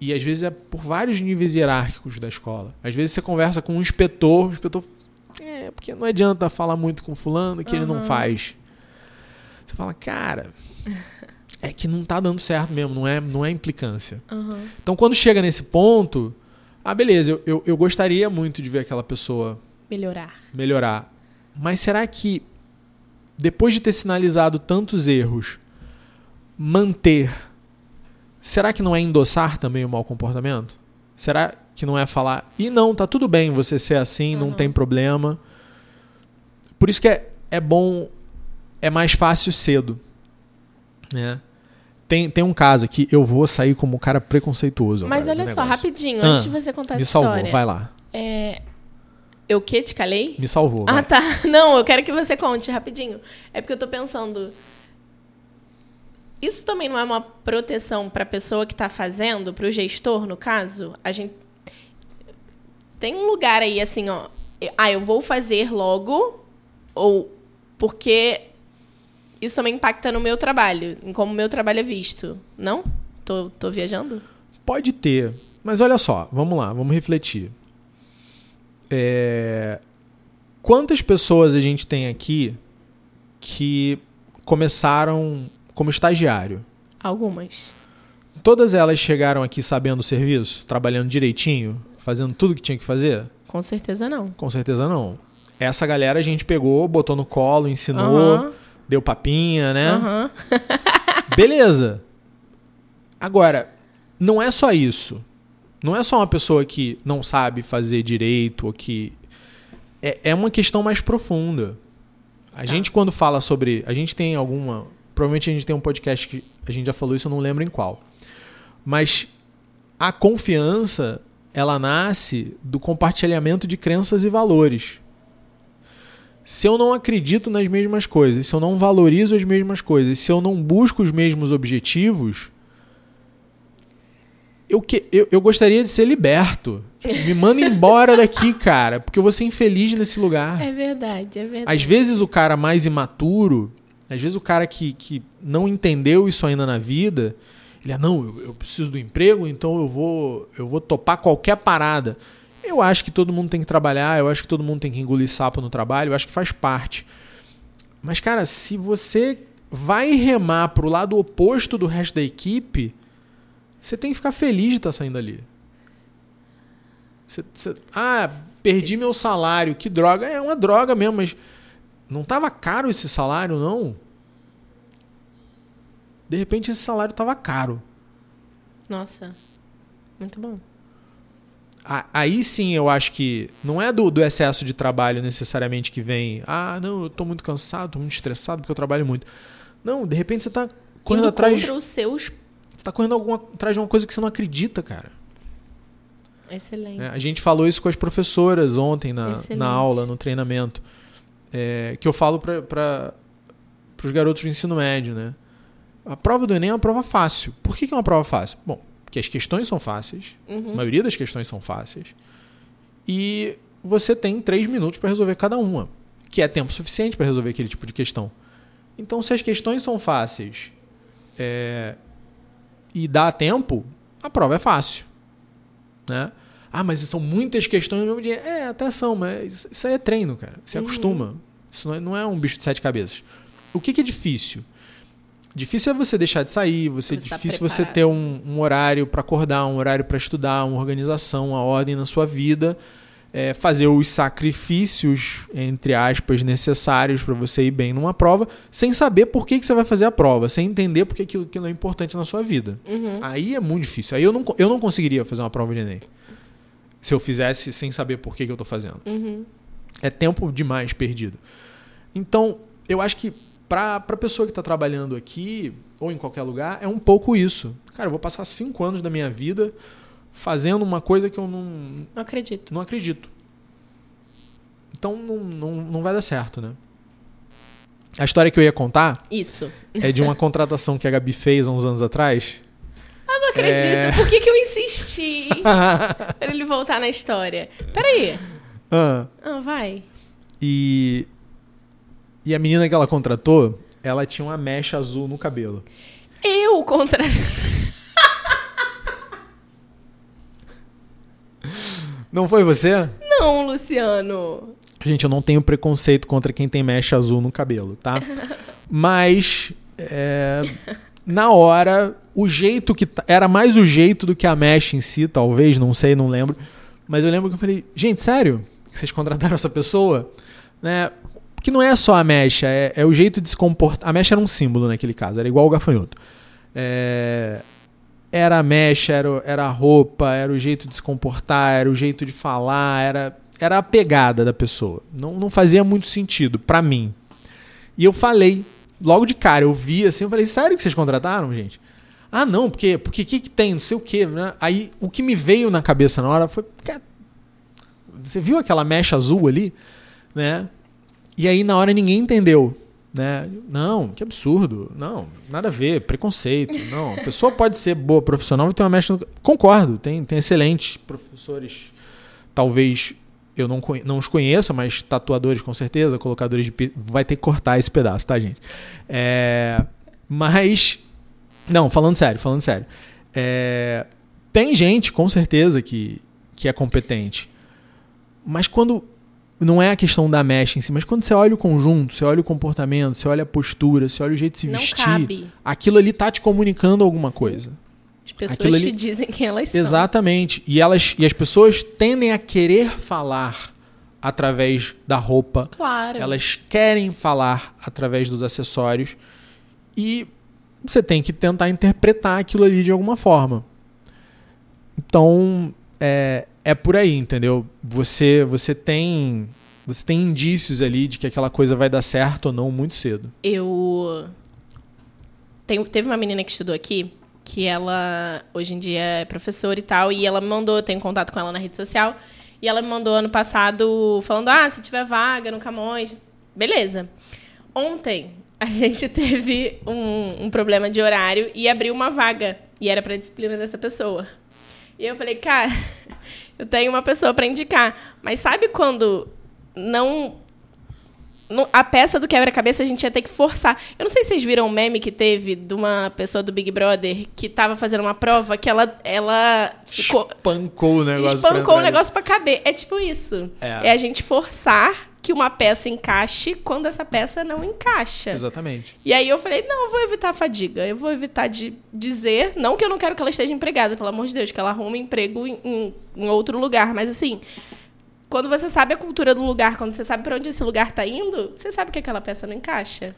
e às vezes é por vários níveis hierárquicos da escola. Às vezes você conversa com um inspetor, o inspetor é, porque não adianta falar muito com fulano que ele não Uhum. faz. Você fala, cara, *laughs* é que não tá dando certo mesmo, não é, não é implicância. Aham. Então quando chega nesse ponto, ah, beleza, eu, eu, eu gostaria muito de ver aquela pessoa Melhorar. melhorar. Mas será que depois de ter sinalizado tantos erros, manter, será que não é endossar também o mau comportamento? Será que não é falar, e não, tá tudo bem você ser assim, não Uhum. tem problema. Por isso que é, é bom, é mais fácil cedo. Né? Tem, tem um caso aqui, eu vou sair como um cara preconceituoso. Mas olha só, rapidinho, Ah, antes de você contar Me essa salvou, história. vai lá. É... Eu que te calei? Me salvou. Ah, vai. tá. *laughs* Não, eu quero que você conte rapidinho. É porque eu tô pensando. Isso também não é uma proteção para a pessoa que está fazendo, para o gestor, no caso? A gente tem um lugar aí assim, ó. Ah, eu vou fazer logo ou porque isso também impacta no meu trabalho, em como o meu trabalho é visto. Não? Tô, tô viajando? Pode ter. Mas olha só, vamos lá, vamos refletir. É, Quantas pessoas a gente tem aqui que começaram como estagiário? Algumas. Todas elas chegaram aqui sabendo o serviço, trabalhando direitinho, fazendo tudo que tinha que fazer? Com certeza não. Com certeza não. Essa galera a gente pegou, botou no colo, ensinou, deu papinha, né? Beleza. Agora, não é só isso. Não é só uma pessoa que não sabe fazer direito ou que. É, é uma questão mais profunda. A gente, quando fala sobre. A gente tem alguma. Provavelmente a gente tem um podcast que a gente já falou isso, eu não lembro em qual. Mas a confiança, ela nasce do compartilhamento de crenças e valores. Se eu não acredito nas mesmas coisas, se eu não valorizo as mesmas coisas, se eu não busco os mesmos objetivos, eu, que, eu, eu gostaria de ser liberto. Me manda embora daqui, cara, porque eu vou ser infeliz nesse lugar. É verdade, é verdade. Às vezes o cara mais imaturo, às vezes o cara que, que não entendeu isso ainda na vida, ele é, não, eu, eu preciso do emprego, então eu vou, eu vou topar qualquer parada. Eu acho que todo mundo tem que trabalhar, eu acho que todo mundo tem que engolir sapo no trabalho, eu acho que faz parte. Mas, cara, se você vai remar pro lado oposto do resto da equipe, você tem que ficar feliz de estar saindo ali. Você- você- ah, perdi meu salário, que droga. É uma droga mesmo, mas não tava caro esse salário, não? De repente esse salário tava caro. Nossa, muito bom. Aí sim eu acho que não é do, do excesso de trabalho necessariamente que vem. Ah, não, eu tô muito cansado, tô muito estressado porque eu trabalho muito. Não, de repente você tá correndo Indo atrás. contra os seus... Você tá correndo alguma, atrás de uma coisa que você não acredita, cara. Excelente. É, a gente falou isso com as professoras ontem na, Excelente. na aula, no treinamento. É, que eu falo para os garotos do ensino médio, né? A prova do Enem é uma prova fácil. Por que, que é uma prova fácil? Bom, porque as questões são fáceis. A Uhum. maioria das questões são fáceis. E você tem três minutos para resolver cada uma. Que é tempo suficiente para resolver aquele tipo de questão. Então, se as questões são fáceis é, e dá tempo, a prova é fácil. Né? Ah, mas são muitas questões no mesmo dia. É, até são, mas isso aí é treino, cara. Você Uhum. acostuma. Isso não é, não é um bicho de sete cabeças. O que, que é difícil? Difícil é você deixar de sair, você, Você tá difícil você preparado. ter um, um horário para acordar, um horário para estudar, uma organização, uma ordem na sua vida. É, fazer os sacrifícios, entre aspas, necessários para você ir bem numa prova, sem saber por que, que você vai fazer a prova, sem entender por que aquilo, aquilo é importante na sua vida. Uhum. Aí é muito difícil. Aí eu não, eu não conseguiria fazer uma prova de Enem. Se eu fizesse sem saber por que, que eu tô fazendo. Uhum. É tempo demais perdido. Então, eu acho que para a pessoa que está trabalhando aqui, ou em qualquer lugar, é um pouco isso. Cara, eu vou passar cinco anos da minha vida fazendo uma coisa que eu não, Não acredito. não acredito. Então não, não, não vai dar certo, né? A história que eu ia contar Isso. é de uma *laughs* contratação que a Gabi fez há uns anos atrás. Ah, não acredito. É. Por que, que eu insisti *laughs* pra ele voltar na história? Peraí. Ah, Ah, vai. e, e a menina que ela contratou, ela tinha uma mecha azul no cabelo. Eu contra. *laughs* Não foi você? Não, Luciano. Gente, eu não tenho preconceito contra quem tem mecha azul no cabelo, tá? *laughs* Mas é, na hora, o jeito que era mais o jeito do que a mecha em si, talvez, não sei, não lembro. Mas eu lembro que eu falei, gente, sério? Que vocês contrataram essa pessoa? Né? Porque não é só a mecha, é, é o jeito de se comportar. A mecha era um símbolo naquele caso, era igual o gafanhoto. É, era a mecha, era, era a roupa, era o jeito de se comportar, era o jeito de falar, era, era a pegada da pessoa. Não, não fazia muito sentido pra mim. E eu falei, logo de cara, eu vi assim, eu falei, sério que vocês contrataram, gente? Ah, não, porque porque que, que tem, não sei o quê, né? Aí o que me veio na cabeça na hora foi, você viu aquela mecha azul ali, né? E aí na hora ninguém entendeu, né? Não, que absurdo. Não, nada a ver, preconceito. Não, a pessoa pode ser boa profissional e ter uma no... Concordo, tem tem excelentes professores, talvez eu não, não os conheça, mas tatuadores com certeza, colocadores de vai ter que cortar esse pedaço, tá, gente? É, mas não, falando sério, falando sério. É, tem gente, com certeza, que, que é competente. Mas quando. Não é a questão da mecha em si, mas quando você olha o conjunto, você olha o comportamento, você olha a postura, você olha o jeito de se Não vestir, cabe. aquilo ali tá te comunicando alguma coisa. As pessoas Aquilo ali- te dizem quem elas são. Exatamente. E, elas, e as pessoas tendem a querer falar através da roupa, Claro. elas querem falar através dos acessórios e você tem que tentar interpretar aquilo ali de alguma forma. Então, é, é por aí, entendeu? Você, você tem você tem indícios ali de que aquela coisa vai dar certo ou não muito cedo. Eu. Tem, teve uma menina que estudou aqui, que ela hoje em dia é professora e tal, e ela me mandou, eu tenho contato com ela na rede social, e ela me mandou ano passado falando: ah, se tiver vaga no Camões. Beleza. Ontem a *laughs* gente teve um, um problema de horário e abriu uma vaga, e era pra disciplina dessa pessoa. E eu falei, cara, eu tenho uma pessoa pra indicar, mas sabe quando não a peça do quebra-cabeça a gente ia ter que forçar. Eu não sei se vocês viram um meme que teve de uma pessoa do Big Brother que tava fazendo uma prova que ela, ela ficou. Espancou o negócio. pra espancou o entrar. negócio pra caber. É tipo isso. É. É. a gente forçar que uma peça encaixe quando essa peça não encaixa. Exatamente. E aí eu falei, não, eu vou evitar a fadiga. Eu vou evitar de dizer. Não que eu não quero que ela esteja empregada, pelo amor de Deus, que ela arrume emprego em, em- em outro lugar. Mas assim, quando você sabe a cultura do lugar, quando você sabe pra onde esse lugar tá indo, você sabe que aquela peça não encaixa.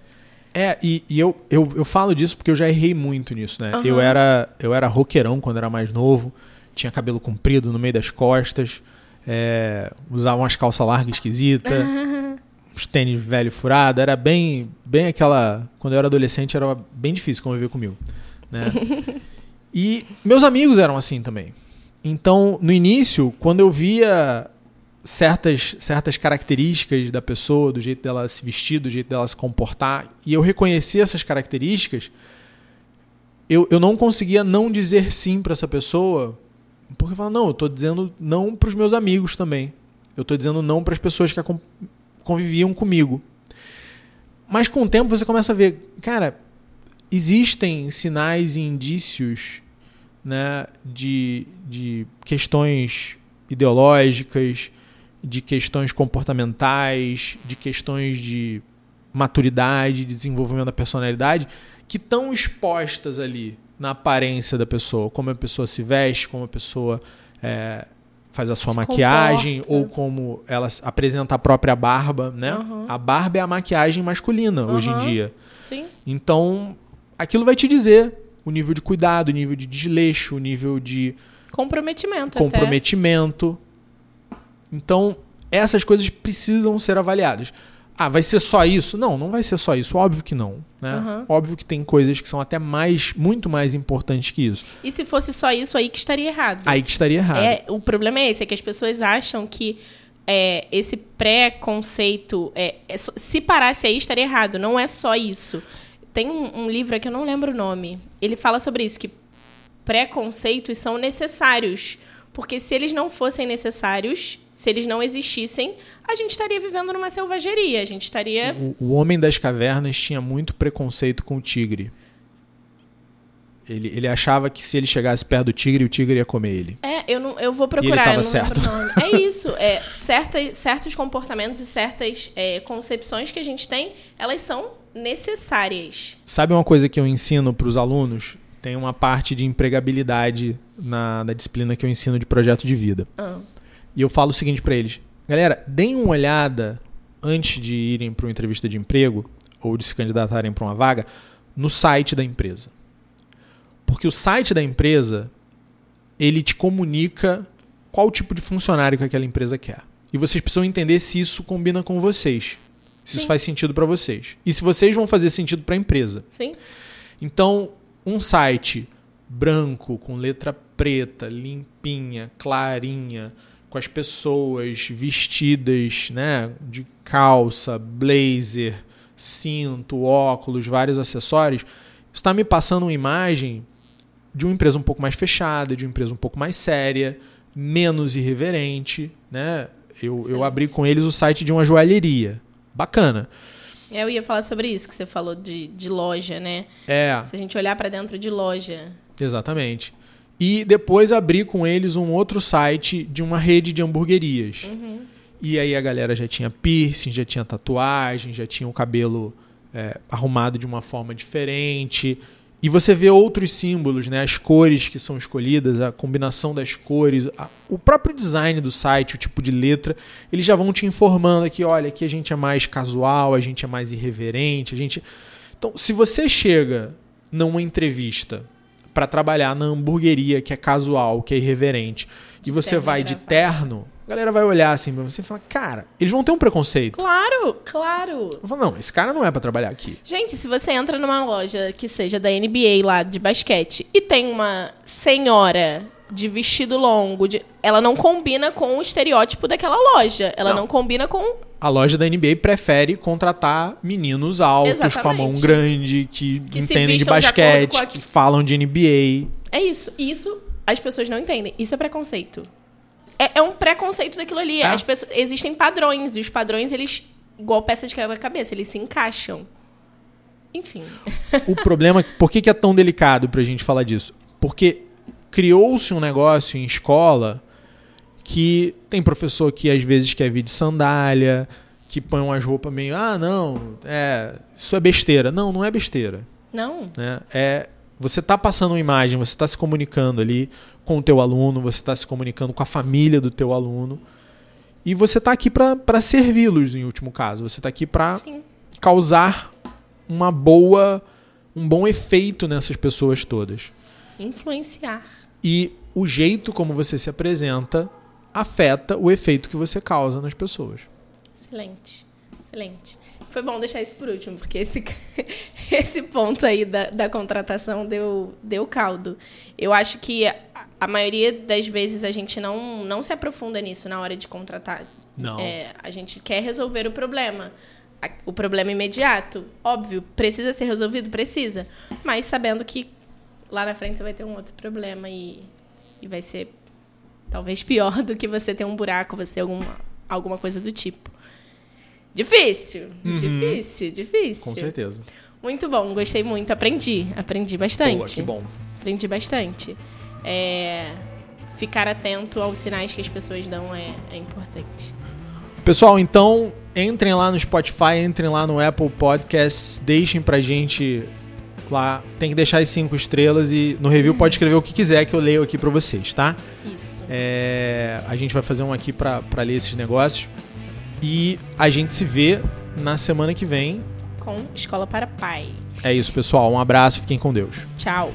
É, e, e eu, eu, eu falo disso porque eu já errei muito nisso, né? Aham. Eu era eu era roqueirão quando era mais novo, tinha cabelo comprido no meio das costas, é, usava umas calças largas esquisitas, *laughs* uns tênis velho furado, era bem bem aquela... Quando eu era adolescente era bem difícil conviver comigo, né? *laughs* e meus amigos eram assim também. Então, no início, quando eu via certas, certas características da pessoa, do jeito dela se vestir, do jeito dela se comportar, e eu reconhecia essas características, eu, eu não conseguia não dizer sim para essa pessoa, porque eu falava, não, eu tô dizendo não para os meus amigos também. Eu tô dizendo não para as pessoas que conviviam comigo. Mas com o tempo você começa a ver, cara, existem sinais e indícios né, de, de questões ideológicas, de questões comportamentais, de questões de maturidade, de desenvolvimento da personalidade, que estão expostas ali na aparência da pessoa, como a pessoa se veste, como a pessoa é, faz a sua Se maquiagem comporta. ou como ela apresenta a própria barba, né? Uhum. A barba é a maquiagem masculina hoje em Uhum. dia. Sim. Então, aquilo vai te dizer o nível de cuidado, o nível de desleixo, o nível de Comprometimento. comprometimento. Então, essas coisas precisam ser avaliadas. Ah, vai ser só isso? Não, não vai ser só isso. Óbvio que não. Né? Uhum. Óbvio que tem coisas que são até mais, muito mais importantes que isso. E se fosse só isso aí que estaria errado. Aí que estaria errado. É, o problema é esse, é que as pessoas acham que é, esse pré-conceito, é, é se parasse aí, estaria errado. Não é só isso. Tem um, um livro aqui, eu não lembro o nome. Ele fala sobre isso, que preconceitos são necessários. Porque se eles não fossem necessários, se eles não existissem, a gente estaria vivendo numa selvageria. A gente estaria. O, o homem das cavernas tinha muito preconceito com o tigre. Ele, ele achava que se ele chegasse perto do tigre, o tigre ia comer ele. É, eu, não, eu vou procurar, tava eu não certo. É isso. É, certas, certos comportamentos e certas é, concepções que a gente tem, elas são necessárias. Sabe uma coisa que eu ensino para os alunos? Tem uma parte de empregabilidade na, na disciplina que eu ensino de projeto de vida. Ah, E eu falo o seguinte para eles: galera, deem uma olhada antes de irem para uma entrevista de emprego ou de se candidatarem para uma vaga no site da empresa. Porque o site da empresa ele te comunica qual tipo de funcionário que aquela empresa quer. E vocês precisam entender se isso combina com vocês. Se isso Sim. faz sentido para vocês. E se vocês vão fazer sentido para a empresa. sim? Então, um site branco, com letra preta, limpinha, clarinha, com as pessoas vestidas, né, de calça, blazer, cinto, óculos, vários acessórios, está me passando uma imagem de uma empresa um pouco mais fechada, de uma empresa um pouco mais séria, menos irreverente, né? Eu, eu abri com eles o site de uma joalheria. Bacana. Eu ia falar sobre isso que você falou de, de loja, né? É. Se a gente olhar para dentro de loja. Exatamente. E depois abri com eles um outro site de uma rede de hamburguerias. Uhum. E aí a galera já tinha piercing, já tinha tatuagem, já tinha o cabelo é, arrumado de uma forma diferente. E você vê outros símbolos, né? As cores que são escolhidas, a combinação das cores, a- o próprio design do site, o tipo de letra, eles já vão te informando aqui, olha, aqui a gente é mais casual, a gente é mais irreverente, a gente. Então, se você chega numa entrevista para trabalhar na hamburgueria que é casual, que é irreverente, e você vai de gravata. terno, a galera vai olhar assim pra você e falar, cara, eles vão ter um preconceito. Claro, claro. Eu falo, não, esse cara não é pra trabalhar aqui. Gente, se você entra numa loja que seja da NBA lá de basquete e tem uma senhora de vestido longo, de- ela não combina com o estereótipo daquela loja. Ela não, Não. combina com. A loja da NBA prefere contratar meninos altos, com a Exatamente. mão grande, que, Que entendem de de basquete, com a- que falam de NBA. É isso. Isso as pessoas não entendem. Isso é preconceito. É, é um preconceito daquilo ali. É. As pessoas, existem padrões e os padrões eles igual peça de quebra-cabeça, eles se encaixam. Enfim. O problema, por que, que é tão delicado pra gente falar disso? Porque criou-se um negócio em escola que tem professor que às vezes quer vir de sandália, que põe umas roupas meio, ah, não, é, isso é besteira. Não, não é besteira. Não. né? É, você está passando uma imagem, você está se comunicando ali com o teu aluno, você está se comunicando com a família do teu aluno e você está aqui para servi-los em último caso. Você está aqui para causar uma boa, um bom efeito nessas pessoas todas. Influenciar. E o jeito como você se apresenta afeta o efeito que você causa nas pessoas. Excelente. Excelente. Foi bom deixar isso por último, porque esse, *laughs* esse ponto aí da, da contratação deu, deu caldo. Eu acho que a, maioria das vezes a gente não, não se aprofunda nisso na hora de contratar. Não. É, a gente quer resolver o problema. O problema imediato, óbvio, precisa ser resolvido? Precisa. Mas sabendo que lá na frente você vai ter um outro problema e, e vai ser talvez pior *laughs* do que você ter um buraco, você ter alguma, alguma coisa do tipo. Difícil, difícil, difícil. Com certeza. Muito bom, gostei muito, aprendi, aprendi bastante. Boa, que bom. Aprendi bastante. É, ficar atento aos sinais que as pessoas dão é, é importante. Pessoal, então entrem lá no Spotify, entrem lá no Apple Podcasts, deixem pra gente lá. Tem que deixar as cinco estrelas e no review pode escrever o que quiser que eu leio aqui pra vocês, tá? Isso. É, a gente vai fazer um aqui para ler esses negócios. E a gente se vê na semana que vem. Com Escola para Pai. É isso, pessoal. Um abraço, fiquem com Deus. Tchau.